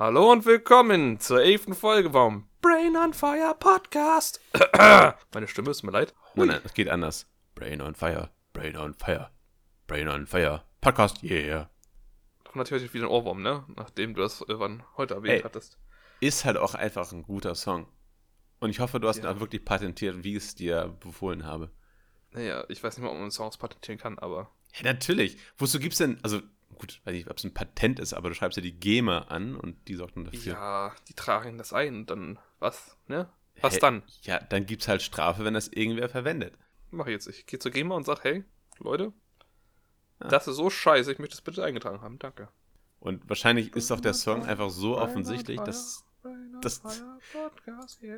Hallo und willkommen zur elften Folge vom Brain on Fire Podcast. Meine Stimme ist mir leid. Nein, nein, es geht anders. Brain on Fire, Brain on Fire, Brain on Fire, Podcast, yeah. Doch natürlich wieder ein Ohrwurm, ne? Nachdem du das irgendwann heute erwähnt Ey. hattest. Ist halt auch einfach ein guter Song. Und ich hoffe, du hast ihn Ja. auch wirklich patentiert, wie ich es dir befohlen habe. Naja, ich weiß nicht mal, ob man Songs patentieren kann, aber. Ja, natürlich. Wozu gibt's denn, also gut, weiß nicht, ob es ein Patent ist, aber du schreibst ja die GEMA an und die sorgt dann dafür. Ja, die tragen das ein und dann. Was? Ne? Was Hä? dann? Ja, dann gibt's halt Strafe, wenn das irgendwer verwendet. Mach ich jetzt. Ich gehe zur GEMA und sag, hey, Leute, Ja. das ist so scheiße, ich möchte das bitte eingetragen haben. Danke. Und wahrscheinlich ist doch der Song einfach so offensichtlich, dass das-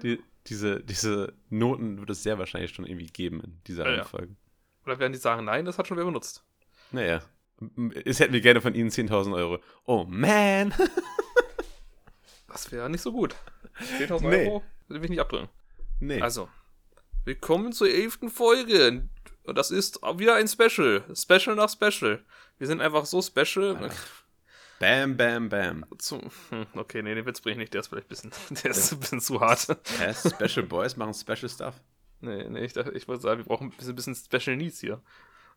die, diese, diese Noten wird es sehr wahrscheinlich schon irgendwie geben in dieser Ja, ja. Reihenfolge. Oder werden die sagen, nein, das hat schon wer benutzt. Naja. Es hätten wir gerne von Ihnen 10.000 Euro. Oh man. Das wäre nicht so gut. 10.000 Nee. Euro will ich nicht abdrücken. nee. Also, willkommen zur elften Folge. Und das ist wieder ein Special. Special nach Special. Wir sind einfach so special. Ah. bam, bam, bam. Hm, okay, nee, den Witz bringe ich nicht. Der ist vielleicht ein bisschen, der ist ein bisschen zu hart. Hä? Special Boys machen Special Stuff? Nee, nee, ich, dachte, ich wollte sagen, wir brauchen ein bisschen, bisschen Special Needs hier.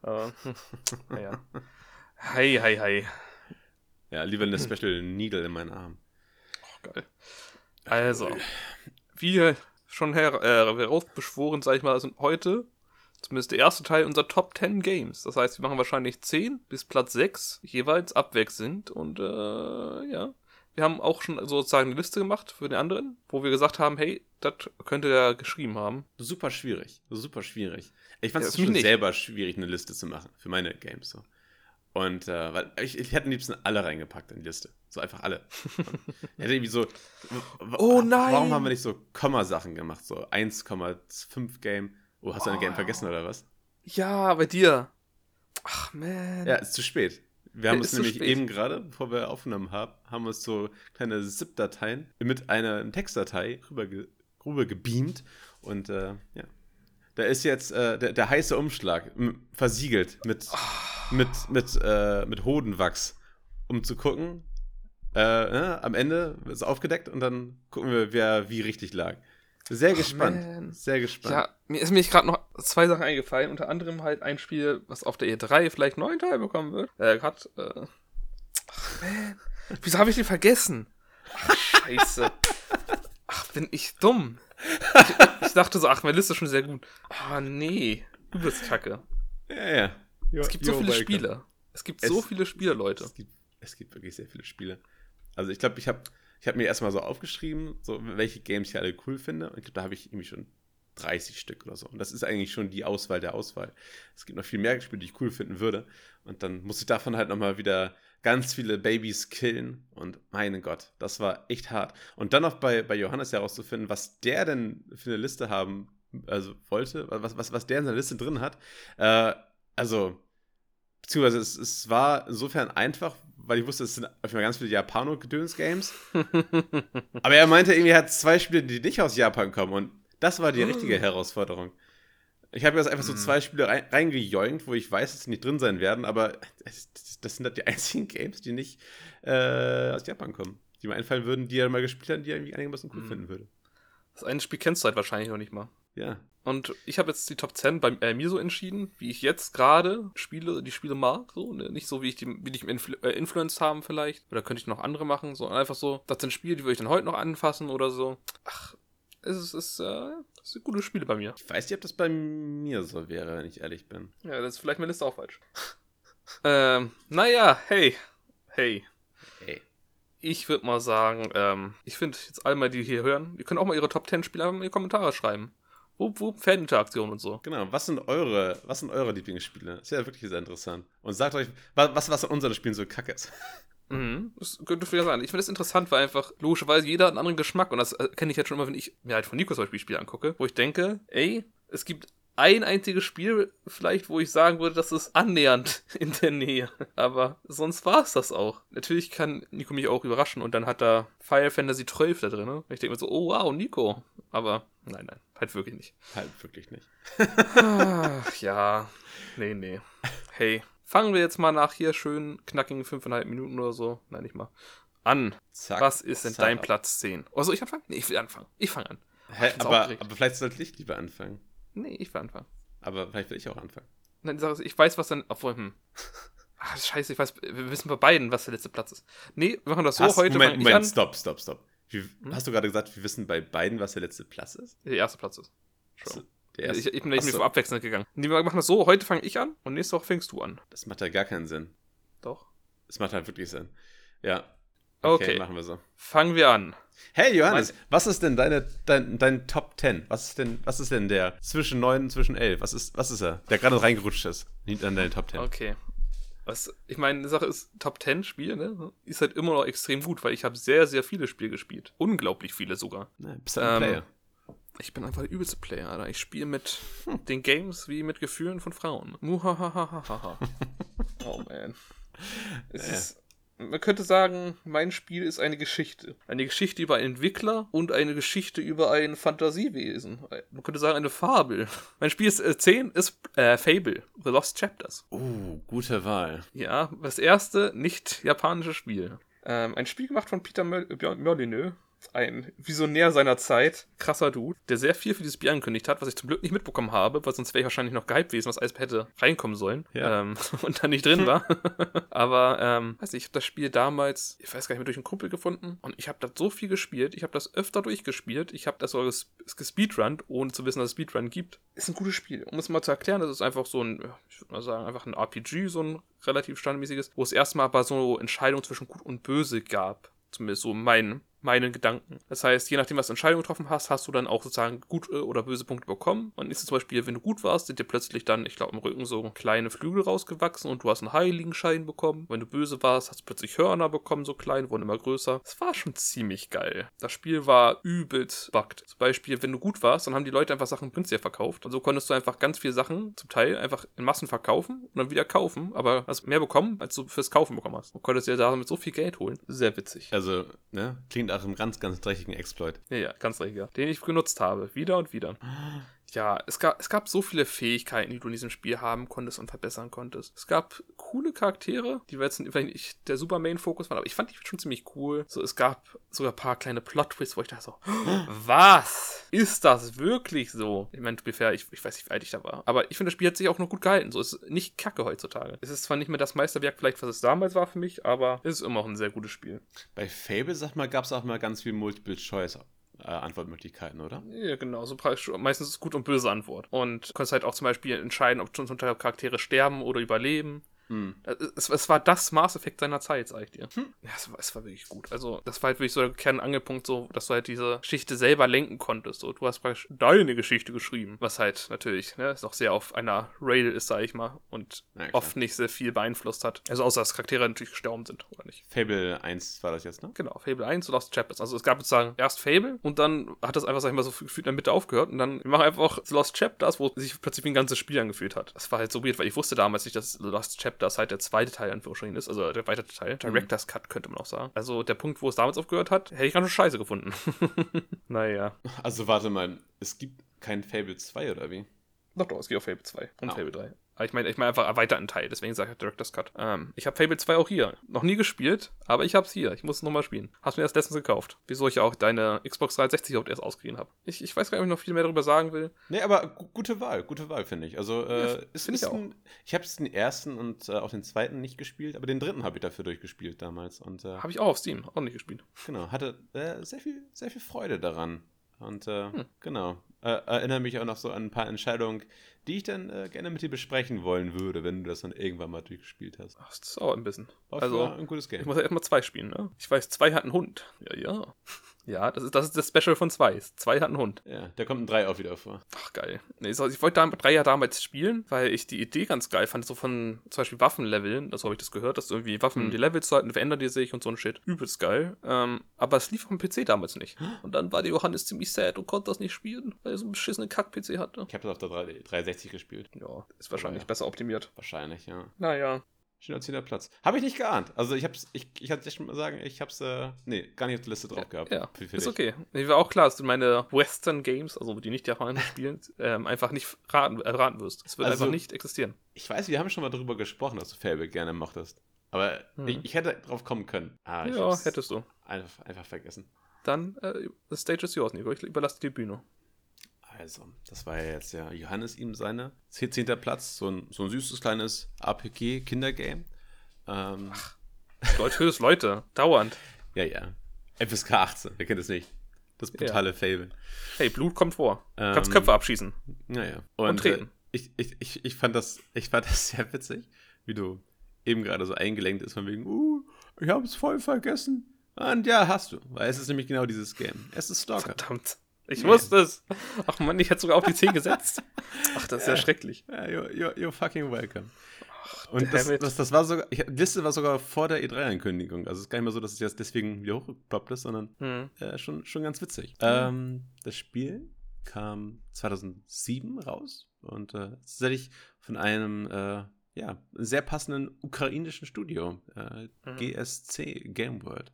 Aber, hm, naja. Hi, hi, hi. Ja, lieber eine Special Needle in meinen Arm. Geil. Also, wie schon her äh, herausbeschworen, sag ich mal, sind heute zumindest der erste Teil unserer Top 10 Games. Das heißt, wir machen wahrscheinlich 10 bis Platz 6 jeweils abwechselnd. Und äh, ja, wir haben auch schon sozusagen eine Liste gemacht für den anderen, wo wir gesagt haben, hey, das könnte er geschrieben haben. Super schwierig. Super schwierig. Ich fand Ja, es mich schon nicht. selber schwierig, eine Liste zu machen. Für meine Games so. Und äh, weil ich, ich hätte am liebsten alle reingepackt in die Liste. So einfach alle. Und hätte irgendwie so. Oh nein! Warum haben wir nicht so Kommasachen gemacht? So 1,5 Game. Oh, hast du ein Oh. Game vergessen oder was? Ja, bei dir. Ach, man. Ja, ist zu spät. Wir haben Ja, uns ist zu nämlich spät. eben gerade, bevor wir aufgenommen haben, haben wir uns so kleine ZIP-Dateien mit einer Textdatei rüber, rüber gebeamt. Und äh, ja, da ist jetzt äh, der, der heiße Umschlag versiegelt mit, mit, mit, äh, mit Hodenwachs, um zu gucken. Äh, ja, am Ende ist es aufgedeckt und dann gucken wir, wer wie richtig lag. Sehr Ach, gespannt. man. Sehr gespannt. Ja, mir ist mir gerade noch zwei Sachen eingefallen. Unter anderem halt ein Spiel, was auf der E3 vielleicht neun Teil bekommen wird. Äh, grad, äh. Ach, man. Wieso habe ich den vergessen? Ach, scheiße. Ach, bin ich dumm. Ich, ich dachte so, ach, meine Liste ist schon sehr gut. Ah, nee. Du bist kacke. ja, ja. Es gibt so viele welcome. Spiele. Es gibt Es- so viele Spiele, Leute. Es gibt, es gibt wirklich sehr viele Spiele. Also ich glaube, ich habe ich hab mir erstmal so aufgeschrieben, so welche Games ich alle cool finde. Und ich glaube, da habe ich irgendwie schon 30 Stück oder so. Und das ist eigentlich schon die Auswahl der Auswahl. Es gibt noch viel mehr Spiele, die ich cool finden würde. Und dann muss ich davon halt nochmal wieder ganz viele Babys killen. Und mein Gott, das war echt hart. Und dann noch bei, bei Johannes herauszufinden, was der denn für eine Liste haben, also wollte, was, was, was der in seiner Liste drin hat. Äh, also, beziehungsweise es, es war insofern einfach, weil ich wusste, es sind auf jeden Fall ganz viele Japano-Gedöns-Games. Aber er meinte irgendwie, er hat zwei Spiele, die nicht aus Japan kommen. Und das war die richtige Herausforderung. Ich habe jetzt einfach so Hm. zwei Spiele rein, reingejoinkt, wo ich weiß, dass sie nicht drin sein werden, aber das, sind halt die einzigen Games, die nicht äh, aus Japan kommen. Die mir einfallen würden, die er mal gespielt hat, die er irgendwie einigermaßen cool Hm. finden würde. Das eine Spiel kennst du halt wahrscheinlich noch nicht mal. Ja. Und ich habe jetzt die Top 10 bei äh, mir so entschieden, wie ich jetzt gerade Spiele, die Spiele mag. So, ne? Nicht so, wie ich die, wie die mich influ äh, influenced haben vielleicht. Oder könnte ich noch andere machen. So einfach so, das sind Spiele, die würde ich dann heute noch anfassen oder so. Ach, es ist, es ist, äh, es sind gute Spiele bei mir. Ich weiß nicht, ob das bei mir so wäre, wenn ich ehrlich bin. Ja, das ist vielleicht meine Liste auch falsch. ähm, naja, hey. Hey. Ey. Ich würde mal sagen, ähm, ich finde jetzt alle mal, die hier hören, ihr könnt auch mal ihre Top 10 Spiele in die Kommentare schreiben. Wupp, wupp, Faninteraktion und so. Genau, was sind eure, was sind eure Lieblingsspiele? Das ist ja wirklich sehr interessant. Und sagt euch, wa- was, was an unseren Spielen so kacke ist. Mhm, das könnte vielleicht sein. Ich finde das interessant, weil einfach logischerweise jeder hat einen anderen Geschmack und das äh, kenne ich jetzt schon immer, wenn ich mir halt von Nico zum Beispiel Spiele angucke, wo ich denke, ey, es gibt ein einziges Spiel vielleicht, wo ich sagen würde, das ist annähernd in der Nähe. Aber sonst war es das auch. Natürlich kann Nico mich auch überraschen und dann hat er Fire Fantasy 12 da drin. Ich denke mir so, oh wow, Nico. Aber nein, nein, halt wirklich nicht. Halt wirklich nicht. Ach, ja, nee, nee. Hey, fangen wir jetzt mal nach hier schön knackigen fünfeinhalb Minuten oder so. Nein, nicht mal. an. Zack, Was ist denn zack. dein Platz 10? Also ich anfangen? Nee, ich will anfangen. Ich fange an. Hä, aber, aber vielleicht sollte ich lieber anfangen. Nee, ich will anfangen. Aber vielleicht will ich auch anfangen. Nein, Sache ist, ich weiß, was dann. Obwohl, hm. Ach, scheiße, ich weiß, wir wissen bei beiden, was der letzte Platz ist. Nee, wir machen das so. Hast- heute Moment, Moment, an. stopp, stopp, stopp. Wie, Hm? Hast du gerade gesagt, wir wissen bei beiden, was der letzte Platz ist? Der erste Platz ist. Schon. Der erste, ich, ich bin ich bin Achso, so abwechselnd gegangen. Nee, wir machen das so, heute fange ich an und nächste Woche fängst du an. das macht ja gar keinen Sinn. Doch. Das macht halt wirklich Sinn. Ja. Okay. machen wir so. Fangen wir an. Hey Johannes, was ist denn deine, dein, dein Top 10? Was ist denn, was ist denn der zwischen 9 und zwischen 11? Was ist, was ist er? Der gerade reingerutscht ist. Nicht an deine Top 10. Okay. Was, ich meine, die Sache ist, Top 10 Spiele, ne? Ist halt immer noch extrem gut, weil ich habe sehr, sehr viele Spiele gespielt. Unglaublich viele sogar. Na, bist du ein Ähm, Player? Ich bin einfach der übelste Player, Alter. Ich spiele mit den Games wie mit Gefühlen von Frauen. Muhahahaha. oh man. Es Ja. ist, man könnte sagen, mein Spiel ist eine Geschichte. Eine Geschichte über einen Entwickler und eine Geschichte über ein Fantasiewesen. Man könnte sagen, eine Fabel. Mein Spiel ist äh, 10 ist äh, Fable, The Lost Chapters. Oh, gute Wahl. Ja, das erste nicht japanische Spiel. Ähm, ein Spiel gemacht von Peter Molyneux. Ein Visionär seiner Zeit, krasser Dude, der sehr viel für dieses Spiel angekündigt hat, was ich zum Glück nicht mitbekommen habe, weil sonst wäre ich wahrscheinlich noch gehypt gewesen, was alles hätte reinkommen sollen Ja. ähm, und dann nicht drin war. Aber, ähm, weiß nicht, ich habe das Spiel damals, ich weiß gar nicht mehr, durch einen Kumpel gefunden und ich habe das so viel gespielt, ich habe das öfter durchgespielt, ich habe das sogar ges gespeedrunnt, ohne zu wissen, dass es Speedrun gibt. Ist ein gutes Spiel. Um es mal zu erklären, das ist einfach so ein, ich würde mal sagen, einfach ein RPG, so ein relativ standardmäßiges, wo es erstmal aber so Entscheidungen zwischen Gut und Böse gab. Zumindest so mein, meinen Gedanken. Das heißt, je nachdem, was du Entscheidungen getroffen hast, hast du dann auch sozusagen gute oder böse Punkte bekommen. Und ist es zum Beispiel, wenn du gut warst, sind dir plötzlich dann, ich glaube, im Rücken so kleine Flügel rausgewachsen und du hast einen Heiligenschein bekommen. Wenn du böse warst, hast du plötzlich Hörner bekommen, so klein, wurden immer größer. Das war schon ziemlich geil. Das Spiel war übelst bugged. Zum Beispiel, wenn du gut warst, dann haben die Leute einfach Sachen günstiger verkauft. Und so konntest du einfach ganz viele Sachen, zum Teil, einfach in Massen verkaufen und dann wieder kaufen, aber hast mehr bekommen, als du fürs Kaufen bekommen hast. Und konntest dir damit so viel Geld holen. Sehr witzig. Also, ne? Klingt nach einem ganz, ganz dreckigen Exploit. Ja, ja, ganz richtiger. Den ich genutzt habe. Wieder und wieder. Ja, es gab, es gab so viele Fähigkeiten, die du in diesem Spiel haben konntest und verbessern konntest. Es gab coole Charaktere, die jetzt vielleicht nicht der super Main-Fokus waren, aber ich fand die schon ziemlich cool. So, es gab sogar ein paar kleine Plot-Twists, wo ich dachte so, was? Ist das wirklich so? Ich meine, fair, ich, ich weiß nicht, wie alt ich da war. Aber ich finde, das Spiel hat sich auch noch gut gehalten. So, es ist nicht kacke heutzutage. Es ist zwar nicht mehr das Meisterwerk vielleicht, was es damals war für mich, aber es ist immer noch ein sehr gutes Spiel. Bei Fable, sag mal, gab es auch mal ganz viel Multiple-Choice-Antwortmöglichkeiten, oder? Ja, genau. So praktisch, meistens ist gut und böse Antwort. Und du kannst halt auch zum Beispiel entscheiden, ob Charaktere sterben oder überleben. Hm. Es, es war das Maß Effekt seiner Zeit, sag ich dir. Ja, es war, es war wirklich gut. Also, das war halt wirklich so der Kernangelpunkt, so, dass du halt diese Geschichte selber lenken konntest. So, du hast praktisch deine Geschichte geschrieben. Was halt natürlich, ne, ist auch sehr auf einer Rail ist, sag ich mal. Und Ja, oft nicht sehr viel beeinflusst hat. Also, außer dass Charaktere natürlich gestorben sind, oder nicht? Fable 1 war das jetzt, ne? Genau, Fable 1 und Lost Chapters. Also es gab sozusagen erst Fable und dann hat das einfach, sag ich mal, so gefühlt in der Mitte aufgehört und dann wir machen einfach Lost Chapters, wo sich plötzlich wie ein ganzes Spiel angefühlt hat. Das war halt so weird, weil ich wusste damals nicht, dass Lost Chapters halt der zweite Teil Anführungsstrichen ist, also der erweiterte Teil. Director's Cut könnte man auch sagen. Also der Punkt, wo es damals aufgehört hat, hätte ich ganz schön scheiße gefunden. naja. Also, warte mal, es gibt kein Fable 2, oder wie? Doch, doch, es geht auf Fable 2 und Oh. Fable 3. Ich meine ich mein einfach erweiterten Teil, deswegen sage ich Director's Cut. Ähm, ich habe Fable 2 auch hier. Noch nie gespielt, aber ich hab's hier. Ich muss es nochmal spielen. Hast mir erst letztens gekauft. Wieso ich auch deine Xbox 360 überhaupt erst ausgeliehen habe. Ich, ich weiß gar nicht, ob ich noch viel mehr darüber sagen will. Nee, aber gu- gute Wahl, gute Wahl, finde ich. Also, äh, Ja, ist, find ich ist auch. ein, ich habe jetzt den ersten und äh, auch den zweiten nicht gespielt, aber den dritten habe ich dafür durchgespielt damals. Und äh, Habe ich auch auf Steam, auch nicht gespielt. genau, hatte äh, sehr, viel, sehr viel Freude daran. Und äh, Hm. genau, äh, erinnere mich auch noch so an ein paar Entscheidungen, die ich dann äh, gerne mit dir besprechen wollen würde, wenn du das dann irgendwann mal durchgespielt hast. Ach, das dauert ein bisschen. Also, ein gutes Game. Ich muss ja erstmal zwei spielen, ne? Ich weiß, zwei hat einen Hund. Ja, ja. Ja, das ist das, ist das Special von zwei. Zwei hat einen Hund. Ja, da kommt ein 3 auch wieder vor. Ach, geil. Nee, ich wollte da drei ja damals spielen, weil ich die Idee ganz geil fand, so von zum Beispiel Waffenleveln, das habe ich das gehört, dass irgendwie Waffen Hm. die Levels halten, verändern die sich und so ein Shit. Übelst geil. Ähm, aber es lief auf dem PC damals nicht. Und dann war der Johannes ziemlich sad und konnte das nicht spielen, weil er so einen beschissenen Kack-PC hatte. Ich habe das auf der 3, 360 gespielt. Ja, ist wahrscheinlich Ja. besser optimiert. Wahrscheinlich, ja. Naja. Schöner 10. Platz. Habe ich nicht geahnt. Also ich hab's, ich, ich hatte schon mal sagen, ich hab's, äh, nee, gar nicht auf der Liste drauf gehabt. Ja, ist okay. Mir war auch klar, dass du meine Western Games, also die nicht japanischen spielen, ähm, einfach nicht raten, äh, raten wirst. Es wird Also- einfach nicht existieren. Ich weiß, wir haben schon mal darüber gesprochen, dass du Fable gerne mochtest. Aber hm. ich, ich, hätte drauf kommen können. Ah, ja, hättest du. Einfach, einfach vergessen. Dann, äh, the stage is yours, Nico. Ich überlasse die Bühne. Also, das war ja jetzt ja Johannes ihm seine 10. Platz. So ein, so ein süßes kleines APG-Kindergame. Ähm, Ach, Leute, fürs Leute. Dauernd. ja, ja. FSK 18, wer kennt es nicht? Das brutale ja. Fable. Hey, Blut kommt vor. Du kannst ähm, Köpfe abschießen. Naja. Und, und treten. Äh, ich, ich, ich, ich, fand das, ich fand das sehr witzig, wie du eben gerade so eingelenkt ist von wegen, uh, ich habe es voll vergessen. Und ja, hast du, weil es ist nämlich genau dieses Game. Es ist Stalker. Verdammt. Ich yeah. wusste es. Ach man, ich hätte sogar auf die 10 gesetzt. Ach, das ist ja, schrecklich. Ja, you're, you're, you're fucking welcome. Und das, das, das, war sogar, ich, die Liste war sogar vor der E3-Ankündigung. Also es ist gar nicht mehr so, dass es jetzt deswegen wieder hochgeploppt ist, sondern hm. äh, schon, schon ganz witzig. Hm. Ähm, das Spiel kam 2007 raus und äh, tatsächlich von einem äh, ja, sehr passenden ukrainischen Studio, äh, mhm. GSC Game World.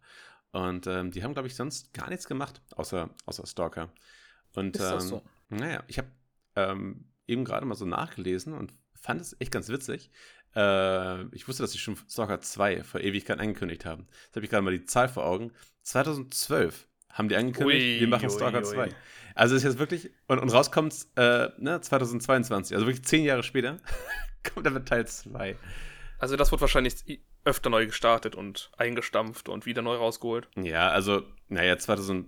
Und ähm, die haben, glaube ich, sonst gar nichts gemacht, außer, außer Stalker. Und Ist das ähm, so? naja, ich habe ähm, eben gerade mal so nachgelesen und fand es echt ganz witzig. Äh, ich wusste, dass sie schon Stalker 2 vor Ewigkeit angekündigt haben. Jetzt habe ich gerade mal die Zahl vor Augen. 2012 haben die angekündigt, ui, wir machen ui, Stalker ui. 2. Also ist jetzt wirklich, und, und rauskommt äh, ne, 2022, also wirklich zehn Jahre später, kommt dann mit Teil 2. Also das wird wahrscheinlich öfter neu gestartet und eingestampft und wieder neu rausgeholt. Ja, also, naja, 2000,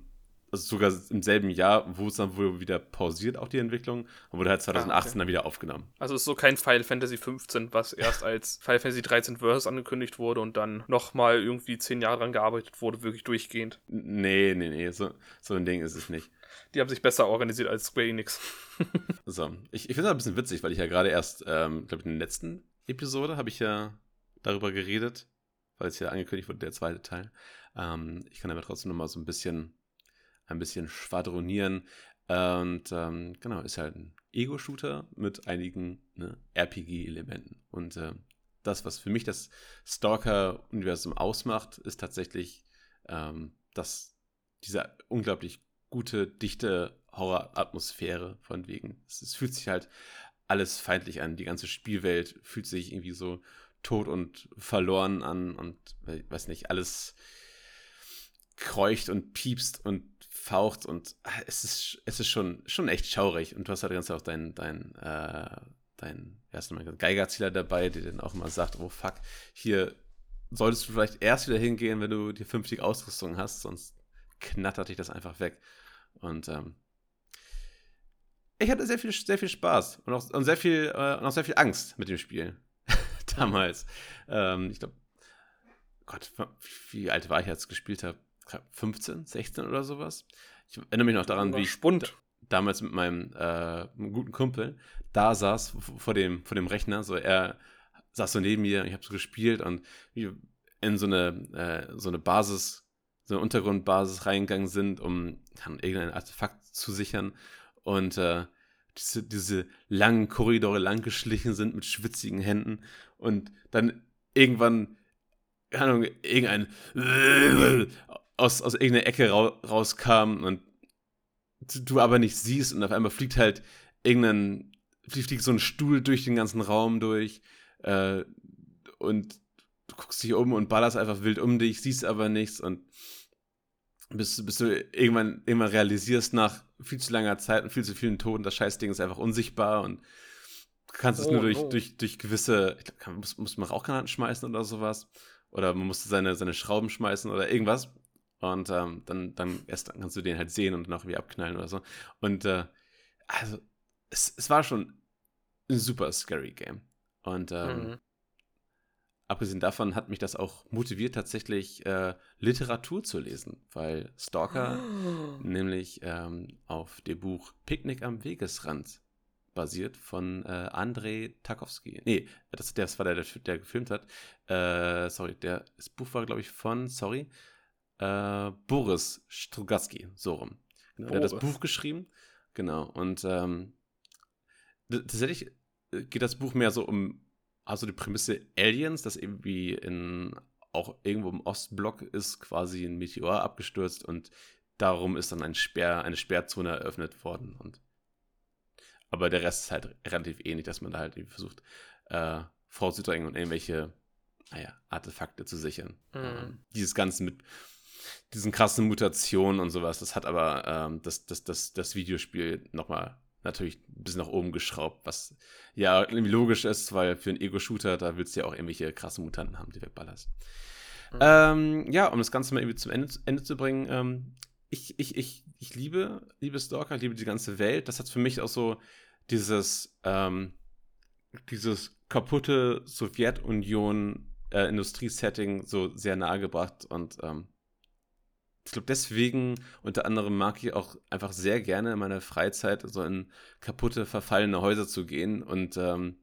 also sogar im selben Jahr, wo es dann wohl wieder pausiert, auch die Entwicklung, und wurde halt 2018 ah, okay. dann wieder aufgenommen. Also es ist so kein Final Fantasy 15, was erst als Final Fantasy 13 Verse angekündigt wurde und dann nochmal irgendwie zehn Jahre dran gearbeitet wurde, wirklich durchgehend. Nee, nee, nee, so, so ein Ding ist es nicht. Die haben sich besser organisiert als Square Enix. so, ich, ich finde es ein bisschen witzig, weil ich ja gerade erst, ähm, glaube ich, in der letzten Episode habe ich ja darüber geredet, weil es ja angekündigt wurde, der zweite Teil. Ähm, ich kann aber trotzdem nochmal so ein bisschen, ein bisschen schwadronieren. Und ähm, genau, ist halt ein Ego-Shooter mit einigen ne, RPG-Elementen. Und äh, das, was für mich das Stalker-Universum ausmacht, ist tatsächlich, ähm, dass dieser unglaublich gute, dichte Horror-Atmosphäre von wegen. Es, es, fühlt sich halt alles feindlich an. Die ganze Spielwelt fühlt sich irgendwie so tot und verloren an und weiß nicht, alles kreucht und piepst und faucht und ah, es ist, es ist schon, schon echt schaurig. Und du hast halt ganz auch dein, dein, äh, dein, erst mal dabei, der dann auch immer sagt, oh fuck, hier solltest du vielleicht erst wieder hingehen, wenn du die 50 Ausrüstung hast, sonst knattert dich das einfach weg. Und ähm, ich hatte sehr viel, sehr viel Spaß und auch, und sehr viel, äh, und auch sehr viel Angst mit dem Spiel. Damals. Ähm, ich glaube, Gott, wie alt war ich, als ich gespielt habe? 15, 16 oder sowas. Ich erinnere mich noch daran, wie ich Spund. damals mit meinem äh, guten Kumpel da saß vor dem, vor dem Rechner. So, er saß so neben mir, ich habe so gespielt und wir in so eine, äh, so eine Basis, so eine Untergrundbasis reingegangen sind, um irgendein Artefakt zu sichern. Und äh, diese, diese langen Korridore langgeschlichen sind mit schwitzigen Händen und dann irgendwann, keine Ahnung, irgendein aus, aus irgendeiner Ecke ra rauskam und du aber nicht siehst und auf einmal fliegt halt irgendein, fliegt so ein Stuhl durch den ganzen Raum durch äh, und du guckst dich um und ballerst einfach wild um dich, siehst aber nichts und bis, bis du irgendwann, irgendwann realisierst nach viel zu langer Zeit und viel zu vielen Toten, das Scheißding ist einfach unsichtbar und du kannst oh, es nur durch, oh. durch, durch gewisse, ich glaube, muss, muss man Rauchgranaten schmeißen oder sowas. Oder man musste seine, seine Schrauben schmeißen oder irgendwas. Und ähm, dann, dann erst dann kannst du den halt sehen und dann auch wieder abknallen oder so. Und äh, also, es, es war schon ein super scary Game. Und ähm, mhm abgesehen davon hat mich das auch motiviert, tatsächlich äh, Literatur zu lesen, weil Stalker oh. nämlich ähm, auf dem Buch Picknick am Wegesrand basiert von äh, Andrei Tarkovsky. Nee, das, das war der, der, der gefilmt hat. Äh, sorry, der, das Buch war, glaube ich, von, sorry, äh, Boris Strugatsky, so rum. Genau, der hat das Buch geschrieben. Genau, und ähm, tatsächlich äh, geht das Buch mehr so um also die Prämisse Aliens, dass irgendwie in auch irgendwo im Ostblock ist quasi ein Meteor abgestürzt und darum ist dann ein Sperr, eine Sperrzone eröffnet worden. Und aber der Rest ist halt relativ ähnlich, dass man da halt versucht, äh, vorzudrängen und irgendwelche naja, Artefakte zu sichern. Mhm. Ähm, dieses Ganze mit diesen krassen Mutationen und sowas, das hat aber ähm, das, das, das, das Videospiel nochmal natürlich ein bisschen nach oben geschraubt, was ja irgendwie logisch ist, weil für einen Ego-Shooter, da willst du ja auch irgendwelche krassen Mutanten haben, die wegballerst. Mhm. Ähm, ja, um das Ganze mal irgendwie zum Ende, Ende zu bringen, ähm, ich, ich, ich, ich liebe, liebe Stalker, liebe die ganze Welt. Das hat für mich auch so dieses, ähm, dieses kaputte Sowjetunion äh, Industriesetting so sehr nahe gebracht und ähm, ich glaube, deswegen unter anderem mag ich auch einfach sehr gerne in meiner Freizeit so in kaputte, verfallene Häuser zu gehen und ähm,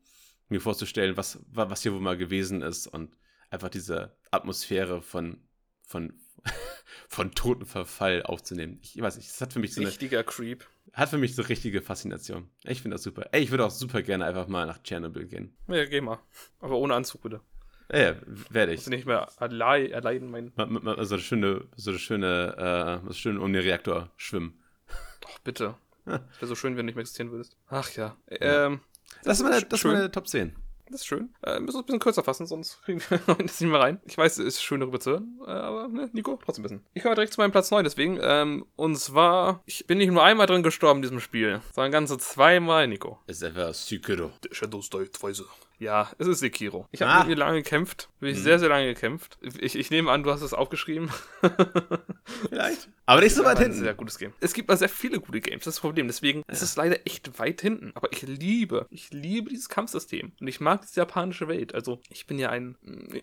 mir vorzustellen, was, was hier wohl mal gewesen ist und einfach diese Atmosphäre von, von, von toten Verfall aufzunehmen. Ich weiß nicht, das hat für mich so eine, Richtiger Creep. hat für mich so richtige Faszination. Ich finde das super. Ey, ich würde auch super gerne einfach mal nach Tschernobyl gehen. Ja, geh mal. Aber ohne Anzug, bitte. Ja, werde ich. Dass du nicht mehr allein, allein mein. Ma- ma- ma- So eine schöne, so eine schöne, äh, so schön um den Reaktor schwimmen. Doch, bitte. Ja. Wäre so schön, wenn du nicht mehr existieren würdest. Ach ja. Ähm, Das ist meine, das ist schön. meine Top 10. Das ist schön. Äh, müssen wir ein bisschen kürzer fassen, sonst kriegen wir das nicht mehr rein. Ich weiß, es ist schön darüber zu hören, äh, aber ne, Nico, trotzdem ein bisschen. Ich komme direkt zu meinem Platz 9, deswegen. Ähm, und zwar, ich bin nicht nur einmal drin gestorben in diesem Spiel, sondern ganze zweimal, Nico. Es ist einfach Sekiro. Der Shadows Die Twice. Ja, es ist Sekiro. Ich habe Ah. mit mir lange gekämpft. Wirklich Hm. sehr, sehr lange gekämpft. Ich, ich nehme an, du hast es aufgeschrieben. Vielleicht. Aber nicht so weit ein hinten. Sehr gutes Game. Es gibt aber sehr viele gute Games, das ist das Problem. Deswegen ist es leider echt weit hinten. Aber ich liebe, ich liebe dieses Kampfsystem. Und ich mag diese japanische Welt. Also, ich bin ja ein,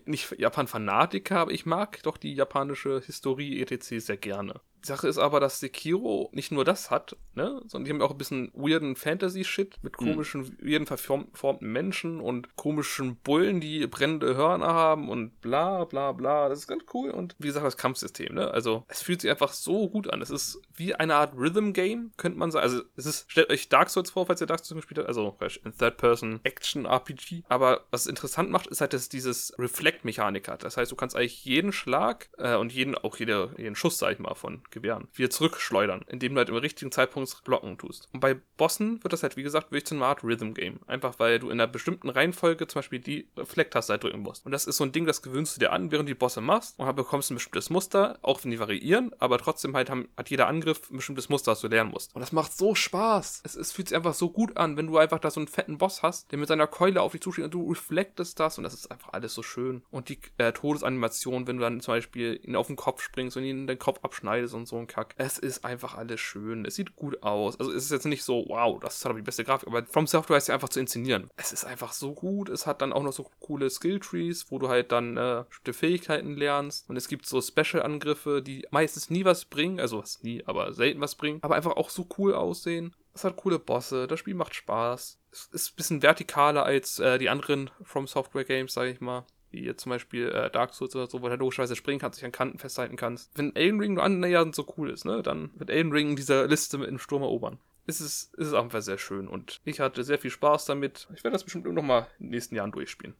nicht Japan-Fanatiker, aber ich mag doch die japanische Historie etc. sehr gerne. Die Sache ist aber, dass Sekiro nicht nur das hat, ne, sondern die haben auch ein bisschen weirden Fantasy-Shit mit Mhm. komischen, weirden verform- verformten Menschen und komischen Bullen, die brennende Hörner haben und bla bla bla. Das ist ganz cool. Und wie gesagt, das Kampfsystem, ne? Also, es fühlt sich einfach so gut an. Es ist wie eine Art Rhythm-Game, könnte man sagen. Also, es ist, stellt euch Dark Souls vor, falls ihr Dark Souls gespielt habt. Also, ein Third-Person-Action-RPG. Aber was es interessant macht, ist halt, dass es dieses Reflect-Mechanik hat. Das heißt, du kannst eigentlich jeden Schlag äh, und jeden, auch jede, jeden Schuss, sag ich mal, von Gewehren wieder zurückschleudern, indem du halt im richtigen Zeitpunkt blocken tust. Und bei Bossen wird das halt, wie gesagt, wirklich zu einer Art Rhythm-Game. Einfach weil du in einer bestimmten Reihenfolge zum Beispiel die Reflekt-Taste halt drücken musst. Und das ist so ein Ding, das gewöhnst du dir an, während du die Bosse machst und dann bekommst du ein bestimmtes Muster, auch wenn die variieren, aber trotzdem halt haben, hat jeder Angriff ein bestimmtes Muster, das du lernen musst. Und das macht so Spaß. Es, es fühlt sich einfach so gut an, wenn du einfach da so einen fetten Boss hast, der mit seiner Keule auf dich zusteht und du reflektest das und das ist einfach alles so schön. Und die äh, Todesanimation, wenn du dann zum Beispiel ihn auf den Kopf springst und ihn den Kopf abschneidest und so ein Kack. Es ist einfach alles schön. Es sieht gut aus. Also es ist jetzt nicht so, wow, das hat aber die beste Grafik, aber From Software ist ja einfach zu inszenieren. Es ist einfach so gut. Es hat dann auch noch so coole Skilltrees, wo du halt dann äh, bestimmte Fähigkeiten lernst. Und es gibt so Special-Angriffe, die meistens nie was bringen, also was nie, aber selten was bringen, aber einfach auch so cool aussehen. Es hat coole Bosse, das Spiel macht Spaß. Es ist ein bisschen vertikaler als äh, die anderen From Software Games, sage ich mal. Wie jetzt zum Beispiel äh, Dark Souls oder so, wo du halt logischerweise springen kannst, dich an Kanten festhalten kannst. Wenn Elden Ring nur annähernd so cool ist, ne, dann wird Elden Ring diese Liste mit dem Sturm erobern. Es ist, es ist einfach sehr schön und ich hatte sehr viel Spaß damit. Ich werde das bestimmt noch mal in den nächsten Jahren durchspielen.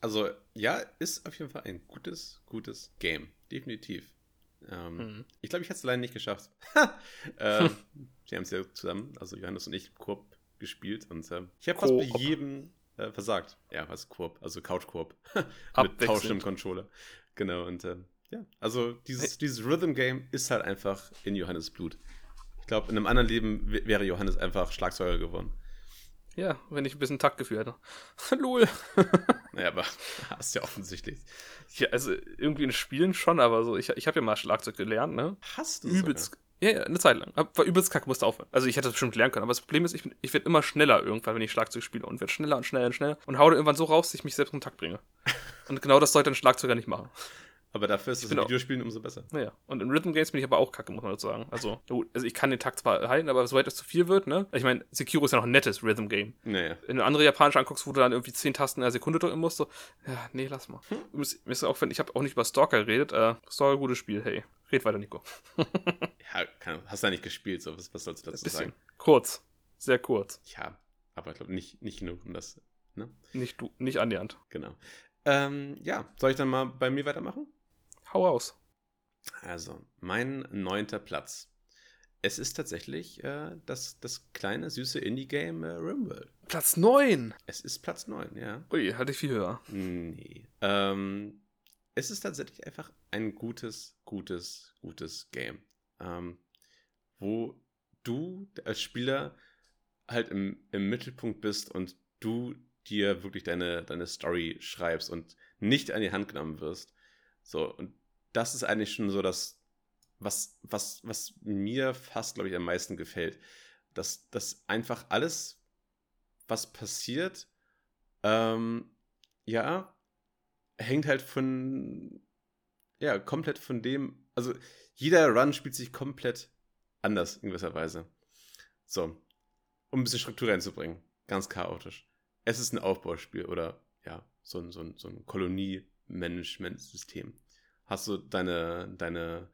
Also, ja, ist auf jeden Fall ein gutes, gutes Game. Definitiv. Ähm, Mhm. Ich glaube, ich hätte es leider nicht geschafft. ähm, wir haben es ja zusammen, also Johannes und ich, Koop gespielt und ähm, ich habe fast bei jedem äh, versagt. Ja, was Koop, also Couch-Koop. Mit Abwechselnd. tauschendem Controller. Genau, und ähm, ja, also dieses, dieses Rhythm-Game ist halt einfach in Johannes Blut. Ich glaube, in einem anderen Leben wäre Johannes einfach Schlagzeuger geworden. Ja, wenn ich ein bisschen Taktgefühl hätte. Lol. Naja, aber hast ja offensichtlich. Ja, also irgendwie in Spielen schon, aber so, ich, ich habe ja mal Schlagzeug gelernt, ne? Hast du Übelst. Ja, ja, eine Zeit lang. War übelst kacke, musste aufhören. Also ich hätte das bestimmt lernen können, aber das Problem ist, ich, bin- ich werde immer schneller irgendwann, wenn ich Schlagzeug spiele und werde schneller und schneller und schneller und hau dann irgendwann so raus, dass ich mich selbst in Takt bringe. Und genau das sollte ein Schlagzeuger nicht machen. Aber dafür ist es in Videospielen umso besser. Naja, und in Rhythm Games bin ich aber auch kacke, muss man dazu sagen. Also, gut, also ich kann den Takt zwar halten, aber sobald das zu viel wird, ne? Ich meine, Sekiro ist ja noch ein nettes Rhythm Game. Naja. Wenn du andere japanische anguckst, wo du dann irgendwie 10 Tasten in einer Sekunde drücken musst, so, ja, nee, lass mal. Übrigens, Mir ist auch, ich habe auch nicht über Stalker geredet, äh, Stalker, gutes Spiel, hey. Red weiter, Nico. Ja, kann, hast du ja nicht gespielt, so was, was sollst du dazu sagen? Kurz. Sehr kurz. Ja, aber ich glaube nicht, nicht genug, um das. Ne? Nicht du, nicht annähernd. Genau. Ähm, ja, soll ich dann mal bei mir weitermachen? Hau raus. Also, mein neunter Platz es ist tatsächlich äh, das, das kleine, süße Indie-Game äh, Rimworld. Platz 9! Es ist Platz 9, ja. Ui, hatte ich viel höher. Nee. Ähm, es ist tatsächlich einfach ein gutes, gutes, gutes Game. Ähm, wo du als Spieler halt im, im Mittelpunkt bist und du dir wirklich deine, deine Story schreibst und nicht an die Hand genommen wirst. So, und das ist eigentlich schon so das, was, was, was mir fast, glaube ich, am meisten gefällt. Dass, dass einfach alles, was passiert, ähm, ja, hängt halt von, ja, komplett von dem, also jeder Run spielt sich komplett anders in gewisser Weise. So, um ein bisschen Struktur reinzubringen. Ganz chaotisch. Es ist ein Aufbauspiel oder ja, so ein, so ein, so ein Kolonie-Management-System. Hast du deine, deine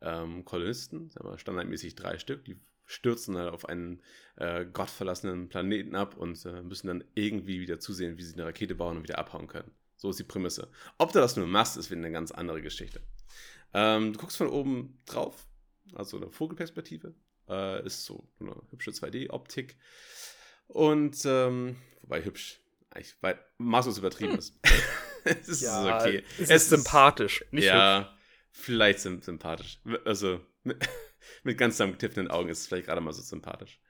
ähm, Kolonisten, standardmäßig drei Stück, die stürzen halt auf einen äh, gottverlassenen Planeten ab und äh, müssen dann irgendwie wieder zusehen, wie sie eine Rakete bauen und wieder abhauen können. So ist die Prämisse. Ob du das nur machst, ist wieder eine ganz andere Geschichte. Ähm, du guckst von oben drauf, also eine Vogelperspektive. Äh, ist so eine hübsche 2D-Optik. Und, ähm, wobei hübsch, eigentlich, weil maßlos übertrieben hm. ist. es ist ja, okay. Es, es ist sympathisch, nicht Ja, hübsch. vielleicht sympathisch. Also, mit, mit ganz zusammengekniffenen Augen ist es vielleicht gerade mal so sympathisch.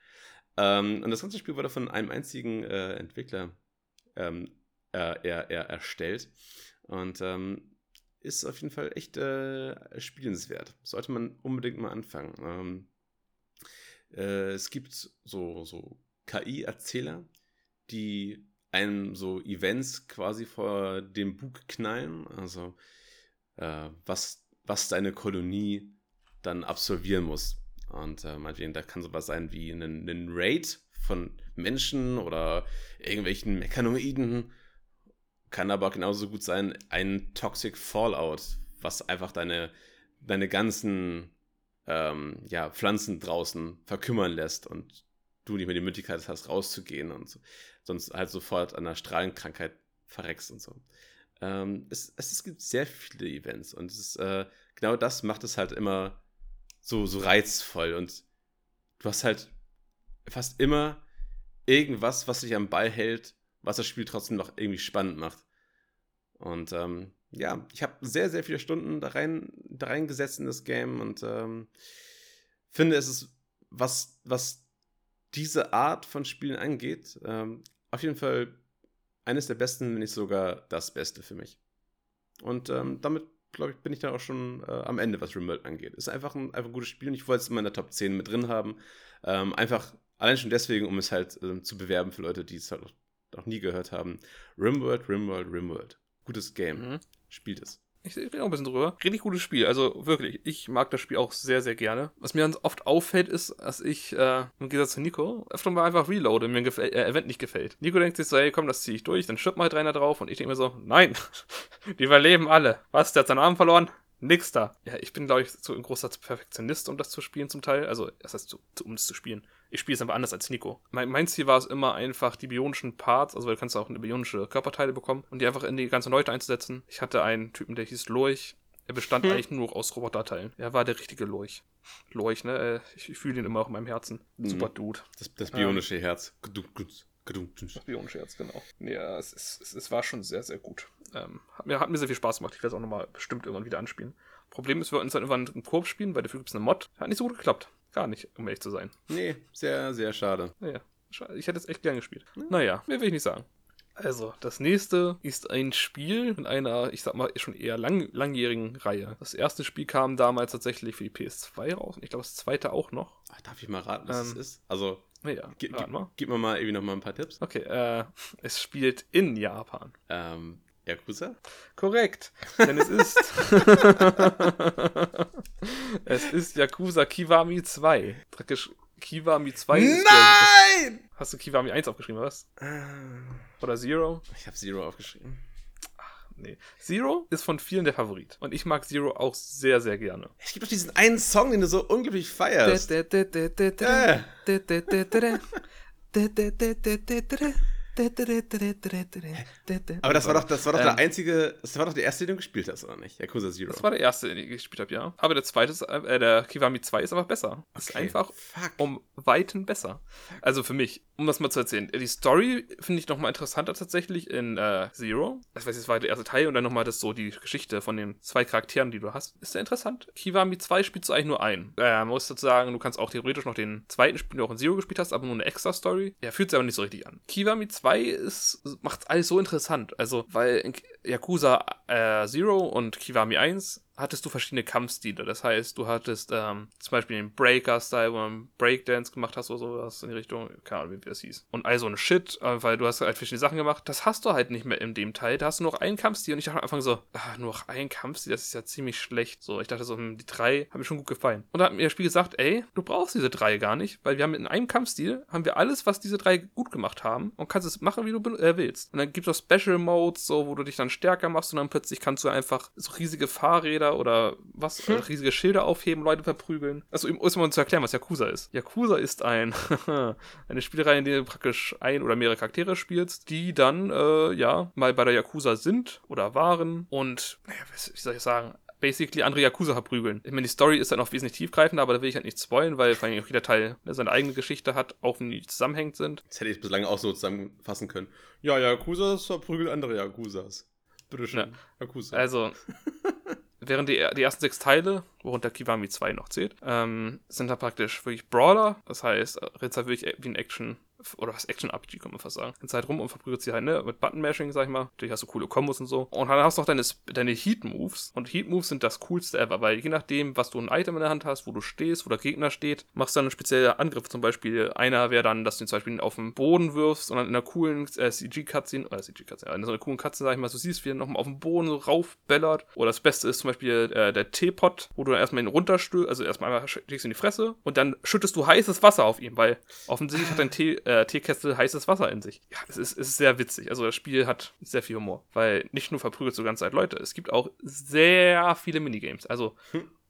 Ähm, und das ganze Spiel wurde von einem einzigen äh, Entwickler ähm, äh, er, er erstellt. Und ähm, ist auf jeden Fall echt äh, spielenswert. Sollte man unbedingt mal anfangen. Ähm, äh, es gibt so, so KI-Erzähler, die einem so Events quasi vor dem Bug knallen. Also äh, was, was deine Kolonie dann absolvieren muss. Und äh, meinetwegen, da kann sowas sein wie ein, ein Raid von Menschen oder irgendwelchen Mechanoiden kann aber genauso gut sein, ein Toxic Fallout, was einfach deine, deine ganzen ähm, ja, Pflanzen draußen verkümmern lässt und du nicht mehr die Möglichkeit hast, rauszugehen und so. Sonst halt sofort an einer Strahlenkrankheit verreckst und so. Ähm, es, es, es, gibt sehr viele Events und ist, äh, genau das macht es halt immer so, so reizvoll und du hast halt fast immer irgendwas, was dich am Ball hält, was das Spiel trotzdem noch irgendwie spannend macht. Und ähm, ja, ich habe sehr, sehr viele Stunden da rein, da reingesetzt in das Game und ähm, finde, es ist, was, was diese Art von Spielen angeht, ähm, auf jeden Fall eines der besten, wenn nicht sogar das Beste für mich. Und ähm, damit, glaube ich, bin ich dann auch schon äh, am Ende, was Rimworld angeht. Ist einfach ein, einfach ein gutes Spiel und ich wollte es in meiner Top 10 mit drin haben. Ähm, einfach Allein schon deswegen, um es halt ähm, zu bewerben für Leute, die es halt noch nie gehört haben. Rimworld, Rimworld, Rimworld. Gutes Game. Mhm. Spielt es. Ich rede auch ein bisschen drüber. Richtig gutes Spiel. Also wirklich, ich mag das Spiel auch sehr, sehr gerne. Was mir ganz oft auffällt, ist, dass ich, äh, im Gegensatz zu Nico, öfter mal einfach reloade mir ein Gefäl äh, Event nicht gefällt. Nico denkt sich so, hey, komm, das ziehe ich durch, dann stirbt mal halt einer drauf und ich denke mir so, nein, die überleben alle. Was, der hat seinen Arm verloren? Nix da. Ja, ich bin, glaube ich, so ein großer Perfektionist, um das zu spielen zum Teil. Also, das heißt, um es zu spielen. Ich spiele es einfach anders als Nico. Mein, mein, Ziel war es immer einfach, die bionischen Parts, also du kannst auch eine bionische Körperteile bekommen und die einfach in die ganze Leute einzusetzen. Ich hatte einen Typen, der hieß Lurch. Er bestand hm. eigentlich nur aus Roboterteilen. Er war der richtige Lurch. Lurch, ne? Äh, ich, ich fühle ihn immer auch in meinem Herzen. Mhm. Super Dude. Das, das bionische ähm, Herz. Das bionische Herz, genau. Ja, es, es, es war schon sehr, sehr gut. Ähm, hat, mir, hat mir sehr viel Spaß gemacht. Ich werde es auch nochmal bestimmt irgendwann wieder anspielen. Problem ist, wir wollten es dann irgendwann im Korb spielen, weil dafür gibt es eine Mod. Hat nicht so gut geklappt. Gar nicht, um ehrlich zu sein. Nee, sehr, sehr schade. Naja, ich hätte es echt gern gespielt. Ja. Naja, mehr will ich nicht sagen. Also, das nächste ist ein Spiel in einer, ich sag mal, schon eher lang, langjährigen Reihe. Das erste Spiel kam damals tatsächlich für die PS2 raus. Ich glaube, das zweite auch noch. Ach, darf ich mal raten, was ähm, es ist? Also, ja, gib, gib, gib mir mal irgendwie noch mal ein paar Tipps. Okay, äh, es spielt in Japan. Ähm, Yakuza? Korrekt, denn es ist. es ist Yakuza Kiwami 2. Kiwami 2 Nein! ist der, Hast du Kiwami 1 aufgeschrieben, oder was? Äh. Oder Zero? Ich habe Zero aufgeschrieben. Nee. Zero ist von vielen der Favorit. Und ich mag Zero auch sehr, sehr gerne. Es gibt doch diesen einen Song, den du so unglaublich feierst. Aber das war doch, das war doch Ähm, der einzige, das war doch der erste, den du gespielt hast, oder nicht? Yakuza Zero. Das war der erste, den ich gespielt habe, ja. Aber der zweite, ist, äh, der Kiwami 2 ist einfach besser. Ist Okay. einfach Fuck. um Weiten besser. Also für mich, um das mal zu erzählen. Die Story finde ich nochmal interessanter tatsächlich in äh, Zero. Das weiß ich, das war der erste Teil und dann nochmal das so die Geschichte von den zwei Charakteren, die du hast. Ist sehr interessant. Kiwami 2 spielst du eigentlich nur ein. Äh, man muss dazu sagen, du kannst auch theoretisch noch den zweiten spielen, den du auch in Zero gespielt hast, aber nur eine extra Story. Ja, fühlt sich aber nicht so richtig an. Kiwami 2 ist, macht alles so interessant. Also, weil Yakuza äh, Zero und Kiwami 1 hattest du verschiedene Kampfstile. Das heißt, du hattest ähm, zum Beispiel den Breaker-Style, wo man Breakdance gemacht hast oder sowas in die Richtung, keine Ahnung, wie das hieß. Und all so ein Shit, äh, weil du hast halt verschiedene Sachen gemacht. Das hast du halt nicht mehr in dem Teil. Da hast du nur noch einen Kampfstil und ich dachte am Anfang so, ah, nur noch einen Kampfstil, das ist ja ziemlich schlecht. So, ich dachte so, hm, die drei haben mir schon gut gefallen. Und da hat mir das Spiel gesagt, ey, du brauchst diese drei gar nicht, weil wir haben in einem Kampfstil, haben wir alles, was diese drei gut gemacht haben und kannst es machen, wie du äh, willst. Und dann gibt es auch Special Modes, so, wo du dich dann stärker machst und dann plötzlich kannst du einfach so riesige Fahrräder oder was, äh, riesige Schilder aufheben, Leute verprügeln. Also, um uns mal zu erklären, was Yakuza ist. Yakuza ist ein, eine Spielreihe, in der du praktisch ein oder mehrere Charaktere spielst, die dann, äh, ja, mal bei der Yakuza sind oder waren und, naja, was- wie soll ich sagen, basically andere Yakuza verprügeln. Ich meine, die Story ist dann auch wesentlich tiefgreifender, aber da will ich halt nicht spoilen, weil vor allem auch jeder Teil ne, seine eigene Geschichte hat, auch wenn die zusammenhängend sind. Das hätte ich bislang auch so zusammenfassen können. Ja, Yakuzas verprügelt andere Yakuzas. Bitteschön. Ja. Yakuza. Also, während die, die ersten sechs Teile, worunter Kiwami 2 noch zählt, ähm, sind da praktisch wirklich Brawler. Das heißt, halt wirklich wie ein Action- oder was Action-RPG, kann man fast sagen. In Zeit rum und verprügelt sie halt, ne, mit Button-Mashing, sag ich mal. Natürlich hast du coole Kombos und so. Und dann hast du auch deine, deine Heat-Moves. Und Heat-Moves sind das coolste ever, weil je nachdem, was du ein Item in der Hand hast, wo du stehst, wo der Gegner steht, machst du dann einen speziellen Angriff. Zum Beispiel, einer wäre dann, dass du ihn zum Beispiel auf den Boden wirfst und dann in einer coolen äh, CG-Cutscene, oder CG-Cutscene, in so einer coolen Cutscene, sag ich mal, du siehst, wie er nochmal auf den Boden so raufbellert. Oder das Beste ist zum Beispiel äh, der Teepot, wo du dann erstmal ihn runterstößt, also erstmal einmal schlägst in die Fresse und dann schüttest du heißes Wasser auf ihn, weil offensichtlich hat dein Tee, äh, Teekessel heißes Wasser in sich. Ja, es ist, es ist sehr witzig. Also das Spiel hat sehr viel Humor, weil nicht nur verprügelt so ganze Zeit Leute, es gibt auch sehr viele Minigames. Also